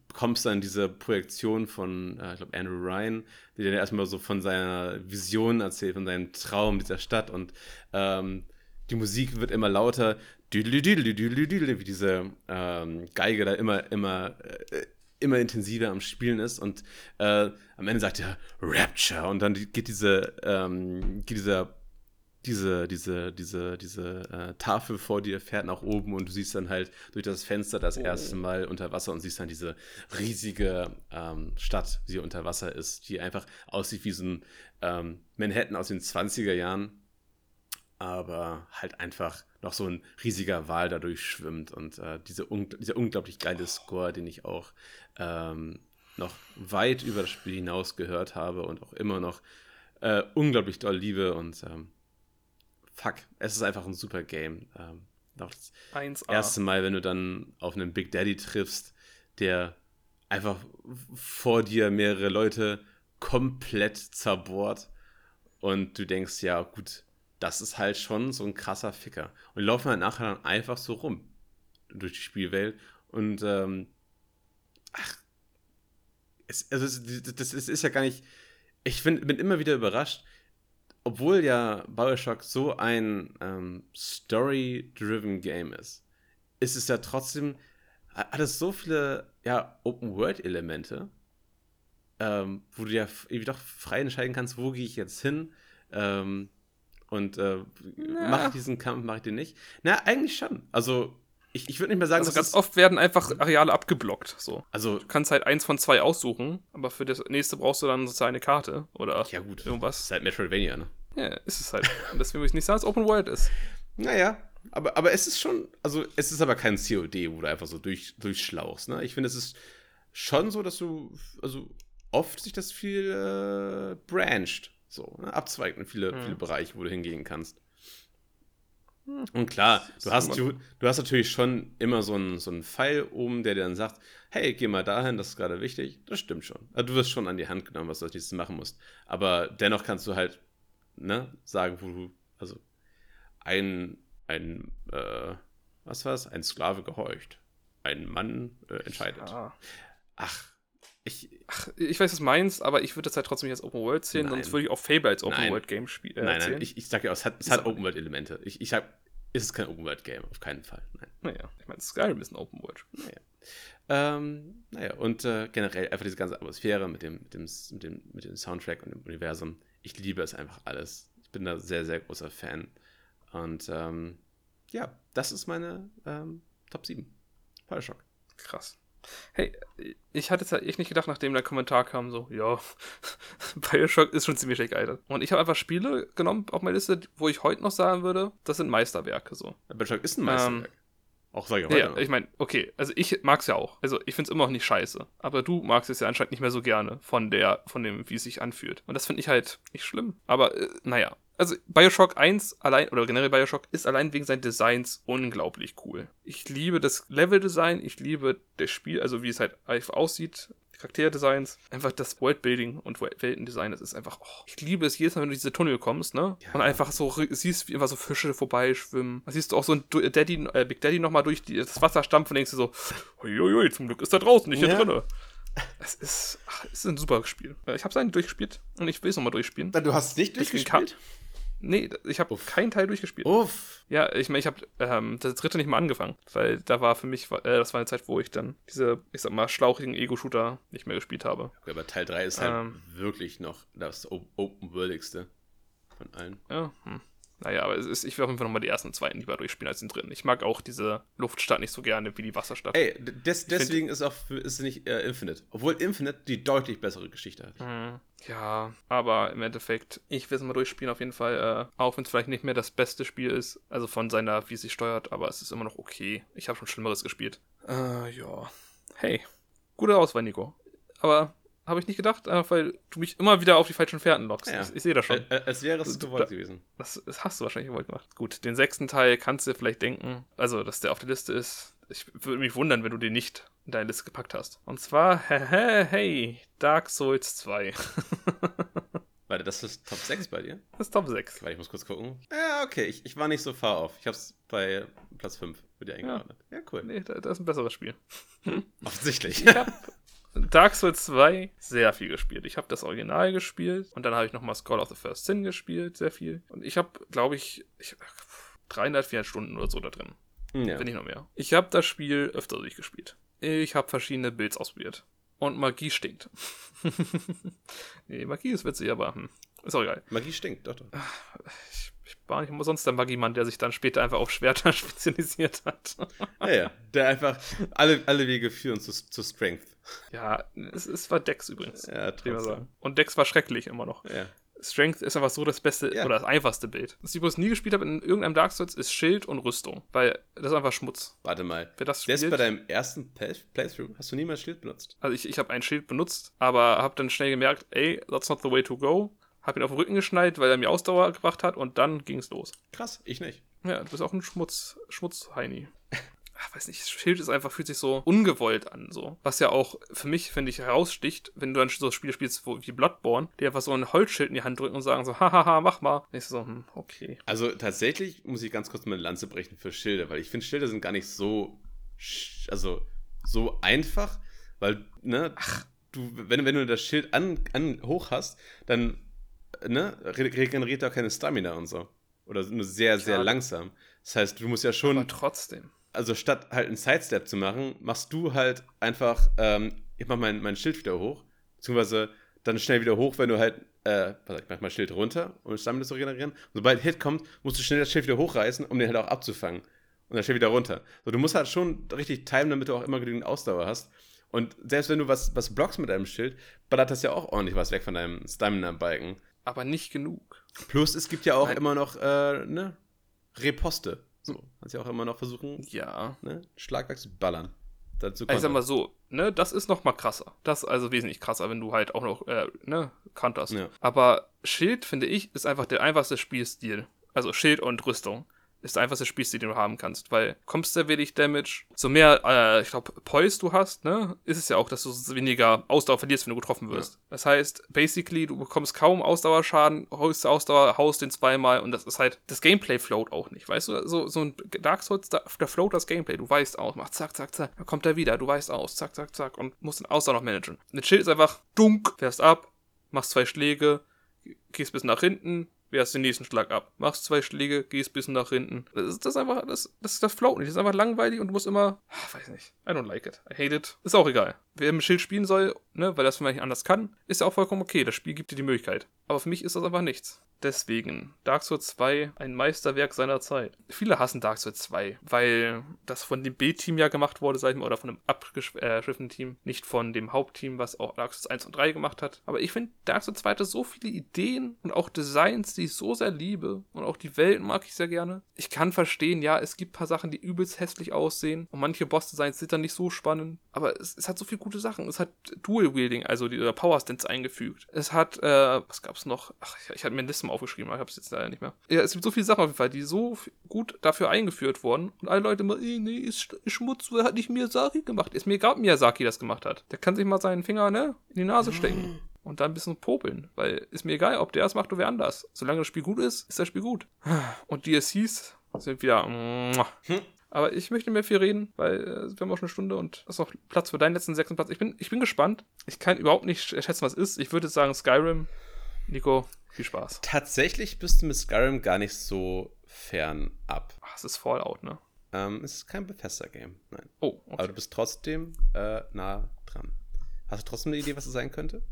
bekommst dann diese Projektion von, äh, ich glaube, Andrew Ryan, der dir erstmal so von seiner Vision erzählt, von seinem Traum dieser Stadt. Und ähm, die Musik wird immer lauter, wie diese ähm, Geige da immer, immer, äh, immer intensiver am Spielen ist. Und äh, am Ende sagt er Rapture. Und dann geht diese, ähm, geht dieser diese, diese, diese, diese äh, Tafel vor dir fährt nach oben und du siehst dann halt durch das Fenster das oh. erste Mal unter Wasser und siehst dann diese riesige ähm, Stadt, die unter Wasser ist, die einfach aussieht wie so ein ähm, Manhattan aus den 20er Jahren, aber halt einfach noch so ein riesiger Wal dadurch schwimmt und äh, diese un dieser unglaublich geile Score, den ich auch ähm, noch weit über das Spiel hinaus gehört habe und auch immer noch äh, unglaublich doll liebe und ähm, fuck, es ist einfach ein super Game. Ähm, das 1A. erste Mal, wenn du dann auf einen Big Daddy triffst, der einfach vor dir mehrere Leute komplett zerbohrt und du denkst, ja, gut, das ist halt schon so ein krasser Ficker. Und laufen dann halt nachher dann einfach so rum durch die Spielwelt und ähm, ach, es, also das, das ist ja gar nicht. Ich find, bin immer wieder überrascht, obwohl ja Bioshock so ein ähm, Story-driven Game ist, ist es ja trotzdem, hat es so viele ja, Open-World-Elemente, ähm, wo du ja irgendwie doch frei entscheiden kannst, wo gehe ich jetzt hin ähm, und äh, mache ich diesen Kampf, mache ich den nicht. Na, eigentlich schon. Also ich, ich würde nicht mehr sagen, also ganz oft werden einfach Areale abgeblockt. So. Also du kannst halt eins von zwei aussuchen, aber für das nächste brauchst du dann sozusagen eine Karte oder ja gut, irgendwas. Das ist halt Metroidvania, ne? Ja, ist es halt. Und deswegen würde ich nicht sagen, dass Open World ist. Naja, aber, aber es ist schon, also es ist aber kein COD, wo du einfach so durch, durchschlauchst. Ne? Ich finde, es ist schon so, dass du, also oft sich das viel äh, branched, so, ne? abzweigt in viele, mhm. viele Bereiche, wo du hingehen kannst. Und klar, du hast, du, du hast natürlich schon immer so einen, so einen Pfeil oben, der dir dann sagt, hey, geh mal dahin, das ist gerade wichtig. Das stimmt schon. Also du wirst schon an die Hand genommen, was du als nächstes machen musst. Aber dennoch kannst du halt ne, sagen, wo du, also ein, ein, äh, was war's? Ein Sklave gehorcht. Ein Mann äh, entscheidet. Ja. Ach, ich, Ach, ich weiß, was du meinst, aber ich würde das halt trotzdem nicht als Open World sehen, nein. sonst würde ich auch Fable als Open nein. World Game spielen. Äh, nein, nein, ich, ich sag ja, es hat, es hat Open World Elemente. Ich, ich sag, ist es kein Open World Game, auf keinen Fall. Nein. Naja, ich meine, Skyrim ist ein Open World. Naja. Ähm, naja, und äh, generell einfach diese ganze Atmosphäre mit dem, mit, dem, mit, dem, mit dem Soundtrack und dem Universum. Ich liebe es einfach alles. Ich bin da sehr, sehr großer Fan. Und ähm, ja, das ist meine ähm, Top 7. Bioshock. Krass. Hey, ich hatte es halt echt nicht gedacht, nachdem der Kommentar kam, so, ja, Bioshock ist schon ziemlich geil. Und ich habe einfach Spiele genommen auf meine Liste, wo ich heute noch sagen würde, das sind Meisterwerke, so. Bioshock ist ein Meisterwerk. Ähm, auch sag ich heute. Ja, ich meine, okay, also ich mag's ja auch. Also ich find's immer noch nicht scheiße. Aber du magst es ja anscheinend nicht mehr so gerne von der, von dem, wie es sich anfühlt. Und das finde ich halt nicht schlimm. Aber äh, naja, also Bioshock 1 allein, oder generell Bioshock, ist allein wegen seines Designs unglaublich cool. Ich liebe das Leveldesign, ich liebe das Spiel, also wie es halt aussieht, Charakterdesigns, einfach das Worldbuilding und Weltendesign, das ist einfach, oh, ich liebe es jedes Mal, wenn du diese Tunnel kommst, ne? Ja. Und einfach so siehst, wie einfach so Fische vorbeischwimmen. Da siehst du auch so ein Daddy, äh, Big Daddy nochmal durch die, das Wasser stampfen und denkst du so, uiuiui, zum Glück ist er draußen, nicht hier ja. drinne. Es ist, ach, es ist ein super Spiel. Ich habe es eigentlich durchgespielt und ich will es nochmal durchspielen. Du hast es nicht durchgespielt? Nee, ich habe keinen Teil durchgespielt. Uff. Ja, ich meine, ich habe ähm, das dritte nicht mal angefangen, weil da war für mich, äh, das war eine Zeit, wo ich dann diese, ich sag mal, schlauchigen Ego-Shooter nicht mehr gespielt habe. Okay, aber Teil 3 ist halt ähm, wirklich noch das Open-Worldigste von allen. Ja, hm. Naja, aber ist, ich will auf jeden Fall nochmal die ersten und zweiten lieber durchspielen als den dritten. Ich mag auch diese Luftstadt nicht so gerne wie die Wasserstadt. Ey, des, deswegen find, ist auch ist nicht äh, Infinite. Obwohl Infinite die deutlich bessere Geschichte hat. Mhm. Ja, aber im Endeffekt, ich will es mal durchspielen auf jeden Fall. Äh, auch wenn es vielleicht nicht mehr das beste Spiel ist, also von seiner, wie sie steuert, aber es ist immer noch okay. Ich habe schon Schlimmeres gespielt. Äh, ja. hey, gute Auswahl, Nico. Aber habe ich nicht gedacht, weil du mich immer wieder auf die falschen Fährten lockst. Ja. Ich, ich sehe das schon. Ä- Es wäre es gewollt da- gewesen. Das, das hast du wahrscheinlich gewollt gemacht. Gut, den sechsten Teil kannst du dir vielleicht denken, also dass der auf der Liste ist. Ich würde mich wundern, wenn du den nicht in deine Liste gepackt hast. Und zwar, hey, hey Dark Souls 2. Warte, das ist Top 6 bei dir? Das ist Top 6. Warte, ich muss kurz gucken. Ja, okay, ich, ich war nicht so far off. Ich hab's bei Platz 5 für dir eingeordnet. Ja, cool. Nee, da- das ist ein besseres Spiel. Offensichtlich. Ich habe Dark Souls 2 sehr viel gespielt. Ich habe das Original gespielt und dann habe ich nochmal Skull of the First Sin gespielt, sehr viel. Und ich habe, glaube ich, ich 300, 400 Stunden oder so da drin. ja. Wenn nicht noch mehr. Ich habe das Spiel öfter durchgespielt. Ich habe verschiedene Builds ausprobiert. Und Magie stinkt. nee, Magie ist witzig, aber hm, ist auch egal. Magie stinkt, doch, doch. Ich, ich war nicht umsonst der Magiemann, der sich dann später einfach auf Schwerter spezialisiert hat. Ja, ja. Der einfach alle, alle Wege führen zu, zu Strength. ja, es, es war Dex übrigens. Ja, trotzdem. sagen. Und Dex war schrecklich immer noch. Ja. Strength ist einfach so das beste Ja. oder das einfachste Bild. Was ich übrigens nie gespielt habe in irgendeinem Dark Souls ist Schild und Rüstung. Weil das ist einfach Schmutz. Warte mal. Wer das Selbst spielt, bei deinem ersten Play Playthrough hast du niemals Schild benutzt. Also ich, ich habe ein Schild benutzt, aber habe dann schnell gemerkt, ey, that's not the way to go. Hab ihn auf den Rücken geschnallt, weil er mir Ausdauer gebracht hat und dann ging's los. Krass, ich nicht. Ja, du bist auch ein Schmutz, Schmutzheini. Ach, weiß nicht, Schild ist einfach, fühlt sich so ungewollt an, so. Was ja auch für mich, finde ich, heraussticht, wenn du dann so Spiele spielst wie Bloodborne, die einfach so ein Holzschild in die Hand drücken und sagen so, hahaha, mach mal. Und ich so, hm, okay. Also tatsächlich muss ich ganz kurz meine Lanze brechen für Schilder, weil ich finde, Schilder sind gar nicht so, also so einfach, weil, ne, du, wenn, wenn du das Schild an, an hoch hast, dann, ne, re regeneriert er auch keine Stamina und so. Oder nur sehr, sehr Klar. langsam. Das heißt, du musst ja schon Aber trotzdem. also statt halt einen Sidestep zu machen, machst du halt einfach, ähm, ich mach mein, mein Schild wieder hoch, beziehungsweise dann schnell wieder hoch, wenn du halt, äh, ich mach mal Schild runter, um Stamina zu regenerieren. Und sobald Hit kommt, musst du schnell das Schild wieder hochreißen, um den halt auch abzufangen. Und dann Schild wieder runter. So, du musst halt schon richtig timen, damit du auch immer genügend Ausdauer hast. Und selbst wenn du was, was blockst mit deinem Schild, ballert das ja auch ordentlich was weg von deinem Stamina-Balken. Aber nicht genug. Plus, es gibt ja auch Nein. immer noch, äh, ne, Reposte. So, kannst ja auch immer noch versuchen, Ja. ne, Schlagwerk zu ballern. Dazu Ich sag mal so, ne, das ist noch mal krasser. Das ist also wesentlich krasser, wenn du halt auch noch, äh, ne, counterst. Ja. Aber Schild, finde ich, ist einfach der einfachste Spielstil. Also Schild und Rüstung ist der einfachste Spielstil, den du haben kannst, weil kommst du wenig Damage, so mehr, äh, ich glaube, Poise du hast, ne, ist es ja auch, dass du weniger Ausdauer verlierst, wenn du getroffen wirst. Das heißt, basically, du bekommst kaum Ausdauerschaden, holst Ausdauer, haust den zweimal und das ist halt, das Gameplay float auch nicht, weißt du, so, so ein Dark Souls, da, da float das Gameplay, du weißt aus, mach zack, zack, zack, dann kommt er wieder, du weißt aus, zack, zack, zack und musst den Ausdauer noch managen. Ein Schild ist einfach dunk, fährst ab, machst zwei Schläge, gehst bis nach hinten, wehrst den nächsten Schlag ab. Machst zwei Schläge, gehst bis nach hinten. Das ist das einfach, das, das, das float nicht. Das ist einfach langweilig und du musst immer, ah, weiß nicht, I don't like it. I hate it. Ist auch egal. Wer mit Schild spielen soll, ne, weil das vielleicht anders kann, ist ja auch vollkommen okay. Das Spiel gibt dir die Möglichkeit. Aber für mich ist das einfach nichts. Deswegen, Dark Souls 2, ein Meisterwerk seiner Zeit. Viele hassen Dark Souls 2, weil das von dem B-Team ja gemacht wurde, sag ich mal, oder von einem abgeschriffenen Team, nicht von dem Hauptteam, was auch Dark Souls 1 und 3 gemacht hat. Aber ich finde, Dark Souls 2 hatte so viele Ideen und auch Designs, die ich so sehr liebe. Und auch die Welt mag ich sehr gerne. Ich kann verstehen, ja, es gibt ein paar Sachen, die übelst hässlich aussehen. Und manche Boss-Designs sind dann nicht so spannend. Aber es, es hat so viele gute Sachen. Es hat Dual-Wielding, also die oder Power Stance eingefügt. Es hat, äh, was gab's noch? Ach, ich, hatte mir eine Liste mal aufgeschrieben, aber ich hab's jetzt leider nicht mehr. Ja, es gibt so viele Sachen auf jeden Fall, die so gut dafür eingeführt wurden. Und alle Leute immer, ey, nee, ist Sch- Schmutz, wer hat nicht Miyazaki gemacht? Ist mir egal, ob Miyazaki das gemacht hat. Der kann sich mal seinen Finger, ne, in die Nase stecken. Und dann ein bisschen popeln, weil ist mir egal, ob der es macht oder wer anders. Solange das Spiel gut ist, ist das Spiel gut. Und DLCs sind wieder. Hm. Aber ich möchte mehr viel reden, weil äh, wir haben auch schon eine Stunde und es ist noch Platz für deinen letzten sechsten Platz. Ich bin, ich bin gespannt. Ich kann überhaupt nicht schätzen, was es ist. Ich würde sagen Skyrim. Nico, viel Spaß. Tatsächlich bist du mit Skyrim gar nicht so fern ab. Ach, es ist Fallout, ne? Ähm, es ist kein Bethesda-Game, nein. Oh, Aber okay. du bist trotzdem äh, nah dran. Hast du trotzdem eine Idee, was es sein könnte?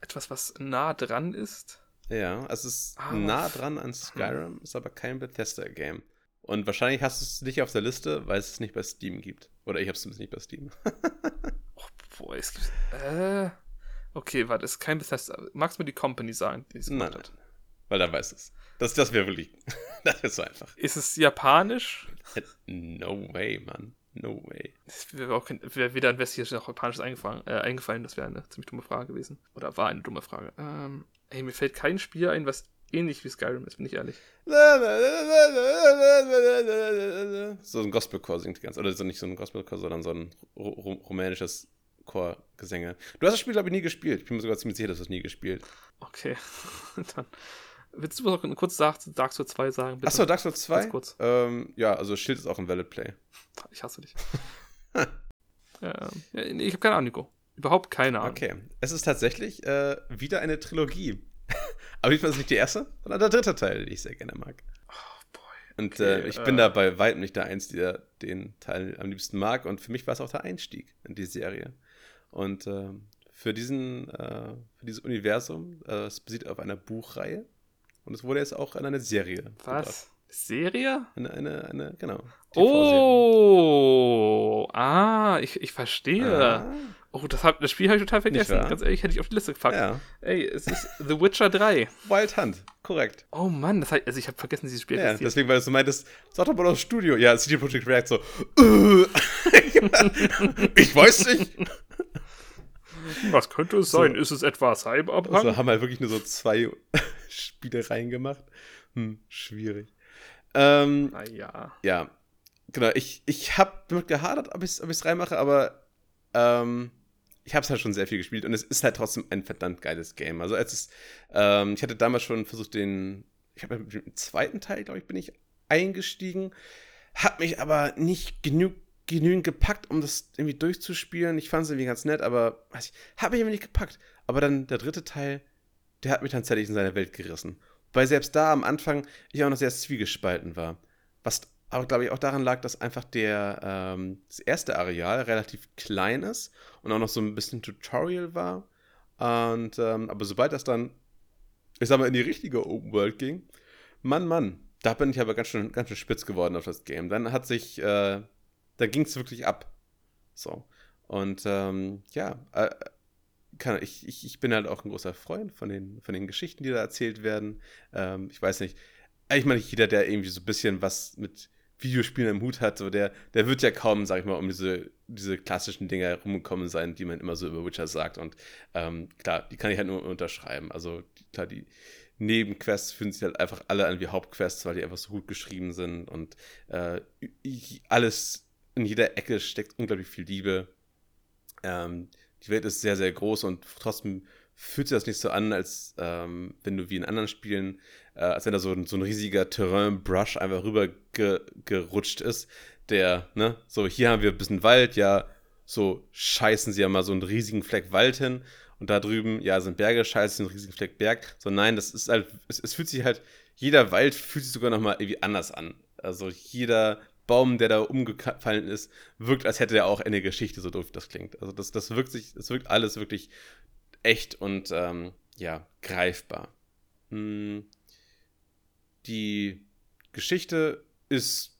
Etwas, was nah dran ist. Ja, es ist Ah, nah dran an Skyrim, ist aber kein Bethesda-Game. Und wahrscheinlich hast du es nicht auf der Liste, weil es es nicht bei Steam gibt. Oder ich habe es zumindest nicht bei Steam. Oh, boah, es gibt. Äh. Okay, warte, ist kein Bethesda. Magst du mir die Company sagen, die es nein, nein. hat? Weil dann weißt du es. Das, das wäre wirklich. das ist so einfach. Ist es japanisch? No way, Mann. No way. Es wäre auch kein, wäre weder ein westliches noch japanisches eingefallen, äh, eingefallen. Das wäre eine ziemlich dumme Frage gewesen. Oder war eine dumme Frage. Ähm, ey, mir fällt kein Spiel ein, was ähnlich wie Skyrim ist, bin ich ehrlich. So ein Gospelchor singt die ganze Oder so nicht so ein Gospelchor, sondern so ein ru- rumänisches Chorgesänge. Du hast das Spiel, glaube ich, nie gespielt. Ich bin mir sogar ziemlich sicher, dass du es nie gespielt. Okay. Dann. Willst du noch kurz Dark, Dark Souls 2 sagen? bitte? Achso, Dark Souls 2? Ganz kurz. Ähm, ja, also Schild ist auch ein Valid Play. Ich hasse dich. ähm, ich habe keine Ahnung, Nico. Überhaupt keine Ahnung. Okay. Es ist tatsächlich äh, wieder eine Trilogie. Aber diesmal ist nicht die erste, sondern der dritte Teil, den ich sehr gerne mag. Und Okay, äh, ich äh. bin da bei weitem nicht der Einzige, der den Teil am liebsten mag. Und für mich war es auch der Einstieg in die Serie. Und ähm, für, diesen, äh, für dieses Universum, äh, es basiert auf einer Buchreihe. Und es wurde jetzt auch in eine Serie. gebracht. Was? Serie? Eine, eine, eine, genau. Oh, ah, ich, ich verstehe. Ah, Oh, das, hab, das Spiel habe ich total vergessen. Ganz ehrlich, hätte ich auf die Liste gepackt. ja, Ey, es ist The Witcher 3. Wild Hunt, korrekt. Oh Mann, das heißt, also ich habe vergessen, dieses Spiel Ja, existiert. deswegen, weil du meintest, sag doch mal das Studio. Ja, CD Projekt React so, äh, ich weiß nicht. Was könnte es sein? Ist es etwa Cyberpunk? Also haben halt wirklich nur so zwei Spielereien gemacht. Hm, schwierig. Ähm, naja. ja, genau. Ich, ich habe damit gehadert, ob ich es ob ich's reinmache, aber ähm, ich habe es halt schon sehr viel gespielt und es ist halt trotzdem ein verdammt geiles Game. Also als es, ähm, ich hatte damals schon versucht, den, ich habe dem zweiten Teil, glaube ich, bin ich eingestiegen, hat mich aber nicht genug genügend gepackt, um das irgendwie durchzuspielen. Ich fand es irgendwie ganz nett, aber ich, hat mich irgendwie nicht gepackt. Aber dann der dritte Teil, der hat mich tatsächlich in seine Welt gerissen. Weil selbst da am Anfang ich auch noch sehr zwiegespalten war. Was aber, glaube ich, auch daran lag, dass einfach der, ähm, das erste Areal relativ klein ist und auch noch so ein bisschen Tutorial war. Und, ähm, aber sobald das dann, ich sag mal, in die richtige Open World ging, Mann, Mann, da bin ich aber ganz schön, ganz schön spitz geworden auf das Game. Dann hat sich, äh, da ging es wirklich ab. So. Und ähm, ja, äh, kann, ich, ich, ich bin halt auch ein großer Freund von den, von den Geschichten, die da erzählt werden. Ähm, ich weiß nicht, ich meine, jeder, der irgendwie so ein bisschen was mit Videospielen im Hut hat, so der, der wird ja kaum, sag ich mal, um diese, diese klassischen Dinge herumgekommen sein, die man immer so über Witcher sagt. Und ähm, klar, die kann ich halt nur unterschreiben. Also klar, die Nebenquests fühlen sich halt einfach alle an wie Hauptquests, weil die einfach so gut geschrieben sind und äh, ich- alles in jeder Ecke steckt unglaublich viel Liebe. Ähm, die Welt ist sehr, sehr groß und trotzdem fühlt sich das nicht so an, als ähm, wenn du wie in anderen Spielen, äh, als wenn da so, ein- so ein riesiger Terrain-Brush einfach rüber ge gerutscht ist, der, ne, so hier haben wir ein bisschen Wald, ja, so scheißen sie ja mal so einen riesigen Fleck Wald hin und da drüben, ja, sind Berge, scheißen einen riesigen Fleck Berg. So, nein, das ist halt, es, es fühlt sich halt, jeder Wald fühlt sich sogar nochmal irgendwie anders an. Also jeder Baum, der da umgefallen ist, wirkt, als hätte er auch eine Geschichte, so doof das klingt. Also das, das wirkt sich, das wirkt alles wirklich echt und ähm, ja, greifbar. Hm, die Geschichte ist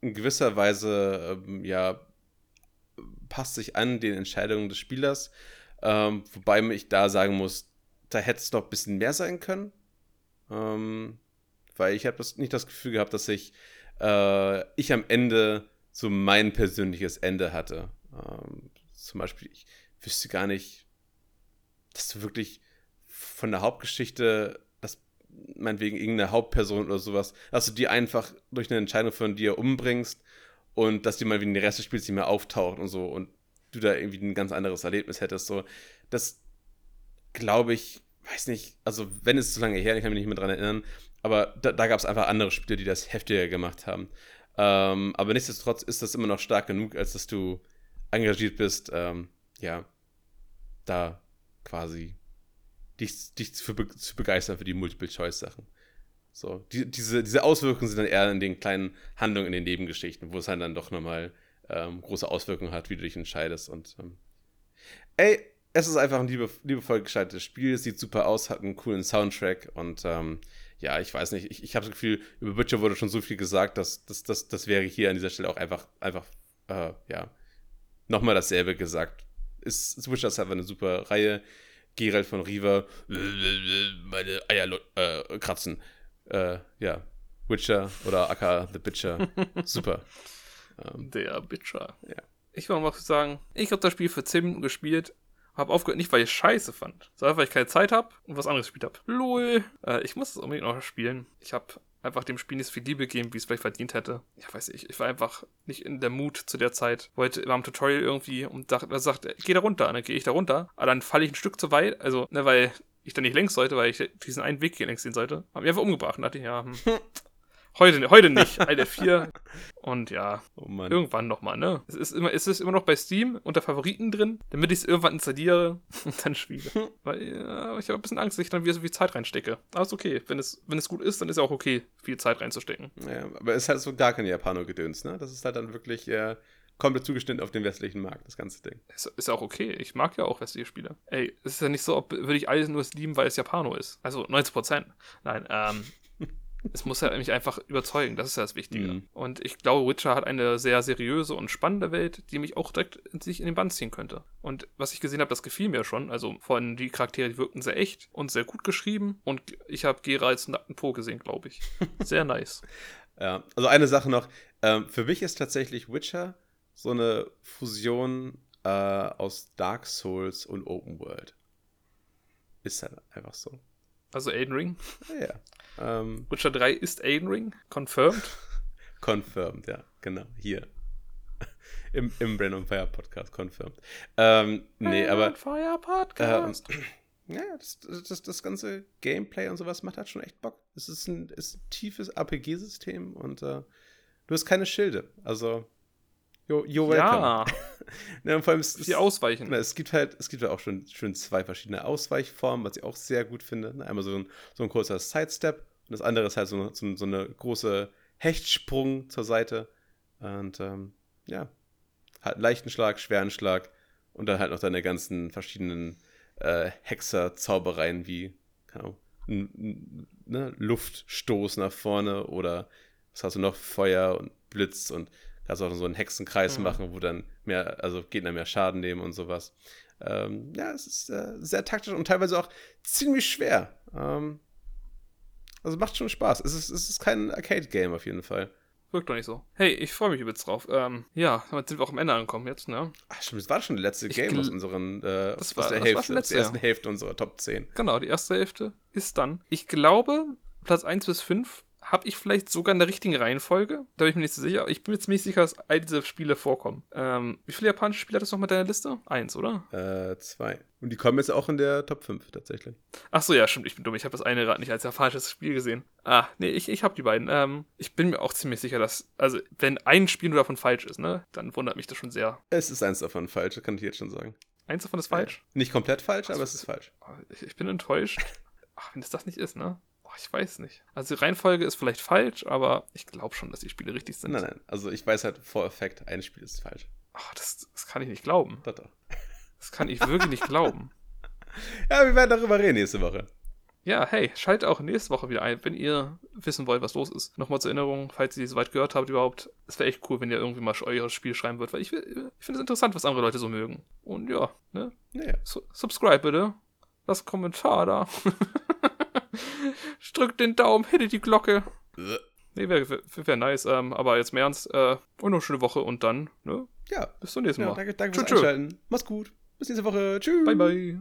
in gewisser Weise, ähm, ja, passt sich an den Entscheidungen des Spielers, ähm, wobei ich da sagen muss, da hätte es noch ein bisschen mehr sein können. Ähm, weil ich habe nicht das Gefühl gehabt, dass ich, äh, ich am Ende so mein persönliches Ende hatte. Ähm, zum Beispiel, ich wüsste gar nicht, dass du wirklich von der Hauptgeschichte, dass meinetwegen irgendeine Hauptperson oder sowas, dass du die einfach durch eine Entscheidung von dir umbringst und dass die mal wie den Rest des Spiels nicht mehr auftaucht und so und du da irgendwie ein ganz anderes Erlebnis hättest. So, das glaube ich, weiß nicht, also wenn es zu lange her, ich kann mich nicht mehr dran erinnern, aber da, da gab es einfach andere Spiele, die das heftiger gemacht haben. Ähm, aber nichtsdestotrotz ist das immer noch stark genug, als dass du engagiert bist, ähm, ja, da quasi dich, dich zu, be zu begeistern für die Multiple-Choice-Sachen. So, die, diese, diese Auswirkungen sind dann eher in den kleinen Handlungen, in den Nebengeschichten, wo es halt dann doch nochmal ähm, große Auswirkungen hat, wie du dich entscheidest. Und ähm, ey, es ist einfach ein liebe, liebevoll gestaltetes Spiel, es sieht super aus, hat einen coolen Soundtrack und ähm, ja, ich weiß nicht, ich, ich habe das Gefühl, über Witcher wurde schon so viel gesagt, dass das, das, das wäre hier an dieser Stelle auch einfach, einfach, äh, ja, nochmal dasselbe gesagt. Ist, ist Witcher ist einfach eine super Reihe. Geralt von Riva, meine Eier äh, kratzen. Äh, ja, Witcher oder aka The Bitcher, super. Der Bitcher. Ja. Ich will mal sagen, ich habe das Spiel für 10 Minuten gespielt, habe aufgehört, nicht weil ich scheiße fand, sondern weil ich keine Zeit habe und was anderes gespielt habe. Lol. Äh, ich muss es unbedingt noch spielen. Ich habe einfach dem Spiel nicht so viel Liebe gegeben, wie es vielleicht verdient hätte. Ja, weiß ich. Ich war einfach nicht in der Mut zu der Zeit. Wollte war im Tutorial irgendwie und dachte, er sagt, geh da runter. Und dann gehe ich da runter. Aber dann falle ich ein Stück zu weit. Also, ne, weil ich da nicht längs sollte, weil ich diesen einen Weg hier längs gehen sollte. Hab mich einfach umgebracht und dachte, ja, hm, heute, heute nicht. Alter 4. Und ja, oh Mann. irgendwann nochmal, ne? Es ist, immer, es ist immer noch bei Steam unter Favoriten drin, damit ich es irgendwann installiere und dann spiele. Weil ja, ich habe ein bisschen Angst, dass ich dann wieder so viel Zeit reinstecke. Aber ist okay. Wenn es, wenn es gut ist, dann ist es auch okay, viel Zeit reinzustecken. Ja, aber es ist halt so gar kein Japano-Gedöns, ne? Das ist halt dann wirklich äh, komplett zugeschnitten auf den westlichen Markt, das ganze Ding. Ist, ist auch okay. Ich mag ja auch westliche Spiele. Ey, es ist ja nicht so, ob würde ich alles nur lieben, weil es Japano ist. Also 90%. Nein, ähm. Es muss ja mich einfach überzeugen, das ist ja das Wichtige. Mhm. Und ich glaube, Witcher hat eine sehr seriöse und spannende Welt, die mich auch direkt in sich in den Bann ziehen könnte. Und was ich gesehen habe, das gefiel mir schon. Also von die Charaktere, die wirkten sehr echt und sehr gut geschrieben. Und ich habe Gera als nackten Po gesehen, glaube ich. Sehr nice. Ja, also eine Sache noch. Ähm, für mich ist tatsächlich Witcher so eine Fusion äh, aus Dark Souls und Open World. Ist halt einfach so. Also Elden Ring. Ja, ja. Ähm, Witcher 3 ist Elden Ring. Confirmed. confirmed, ja, genau. Hier. Im, im Brain on Fire Podcast, confirmed. Ähm, nee, aber. Fire Ähm, Podcast. ja, das, das, das ganze Gameplay und sowas macht halt schon echt Bock. Es ist ein, ist ein tiefes RPG-System und äh, du hast keine Schilde. Also, you're, you're welcome. ja, Ja, und vor allem, es, die ausweichen. Na, es gibt halt, es gibt halt auch schon, schon zwei verschiedene Ausweichformen, was ich auch sehr gut finde. Ne, Einmal so ein, so ein kurzer Sidestep und das andere ist halt so, so, so eine große Hechtsprung zur Seite. Und ähm, ja, halt leichten Schlag, schweren Schlag und dann halt noch deine ganzen verschiedenen äh, Hexer-Zaubereien wie, keine Ahnung, n- n- ne, Luftstoß nach vorne oder was hast du noch? Feuer und Blitz und kannst auch so einen Hexenkreis Mhm. machen, wo dann mehr, also Gegner mehr Schaden nehmen und sowas. Ähm, ja, es ist äh, sehr taktisch und teilweise auch ziemlich schwer. Ähm, also macht schon Spaß. Es ist, es ist kein Arcade-Game auf jeden Fall. Wirkt doch nicht so. Hey, ich freue mich übelst drauf. Ähm, ja, damit sind wir auch am Ende angekommen jetzt, ne? Ach, stimmt, das war schon der letzte Ich Game aus unseren, äh, Das aus war- der das war Hälfte, das letzte, der ersten ja. Hälfte unserer Top 10. Genau, die erste Hälfte ist dann. Ich glaube, Platz 1 bis 5 habe ich vielleicht sogar in der richtigen Reihenfolge. Da bin ich mir nicht so sicher. Ich bin mir ziemlich sicher, dass all diese Spiele vorkommen. Ähm, wie viele japanische Spiele hat das noch mit deiner Liste? Eins, oder? Äh, zwei. Und die kommen jetzt auch in der Top 5 tatsächlich. Ach so, ja, stimmt. Ich bin dumm. Ich habe das eine Rad nicht als japanisches Spiel gesehen. Ah, nee, ich, ich habe die beiden. Ähm, ich bin mir auch ziemlich sicher, dass, also, wenn ein Spiel nur davon falsch ist, ne, dann wundert mich das schon sehr. Es ist eins davon falsch, das kann ich jetzt schon sagen. Eins davon ist falsch? Nicht komplett falsch, aber es ist falsch. Oh, Ich, ich bin enttäuscht. Ach, wenn es das nicht ist, ne? Oh, ich weiß nicht. Also die Reihenfolge ist vielleicht falsch, aber ich glaube schon, dass die Spiele richtig sind. Nein, nein. Also ich weiß halt vor Effekt, ein Spiel ist falsch. Ach, das, das kann ich nicht glauben. Doch, doch. Das kann ich wirklich nicht glauben. Ja, wir werden darüber reden nächste Woche. Ja, hey, schaltet auch nächste Woche wieder ein, wenn ihr wissen wollt, was los ist. Nochmal zur Erinnerung, falls ihr soweit gehört habt überhaupt, es wäre echt cool, wenn ihr irgendwie mal euer Spiel schreiben würdet, weil ich, ich finde es interessant, was andere Leute so mögen. Und ja, ne? Naja. Su subscribe bitte. Lasst einen Kommentar da. Drückt den Daumen, hittet die Glocke. Nee, wäre wär, wär nice. Ähm, aber jetzt mehr ernst. Äh, und noch eine schöne Woche und dann, ne? Ja. Bis zum nächsten ja Mal. danke, danke Tschö, fürs tschö. Einschalten. Mach's gut. Bis nächste Woche. Tschüss. Bye, bye.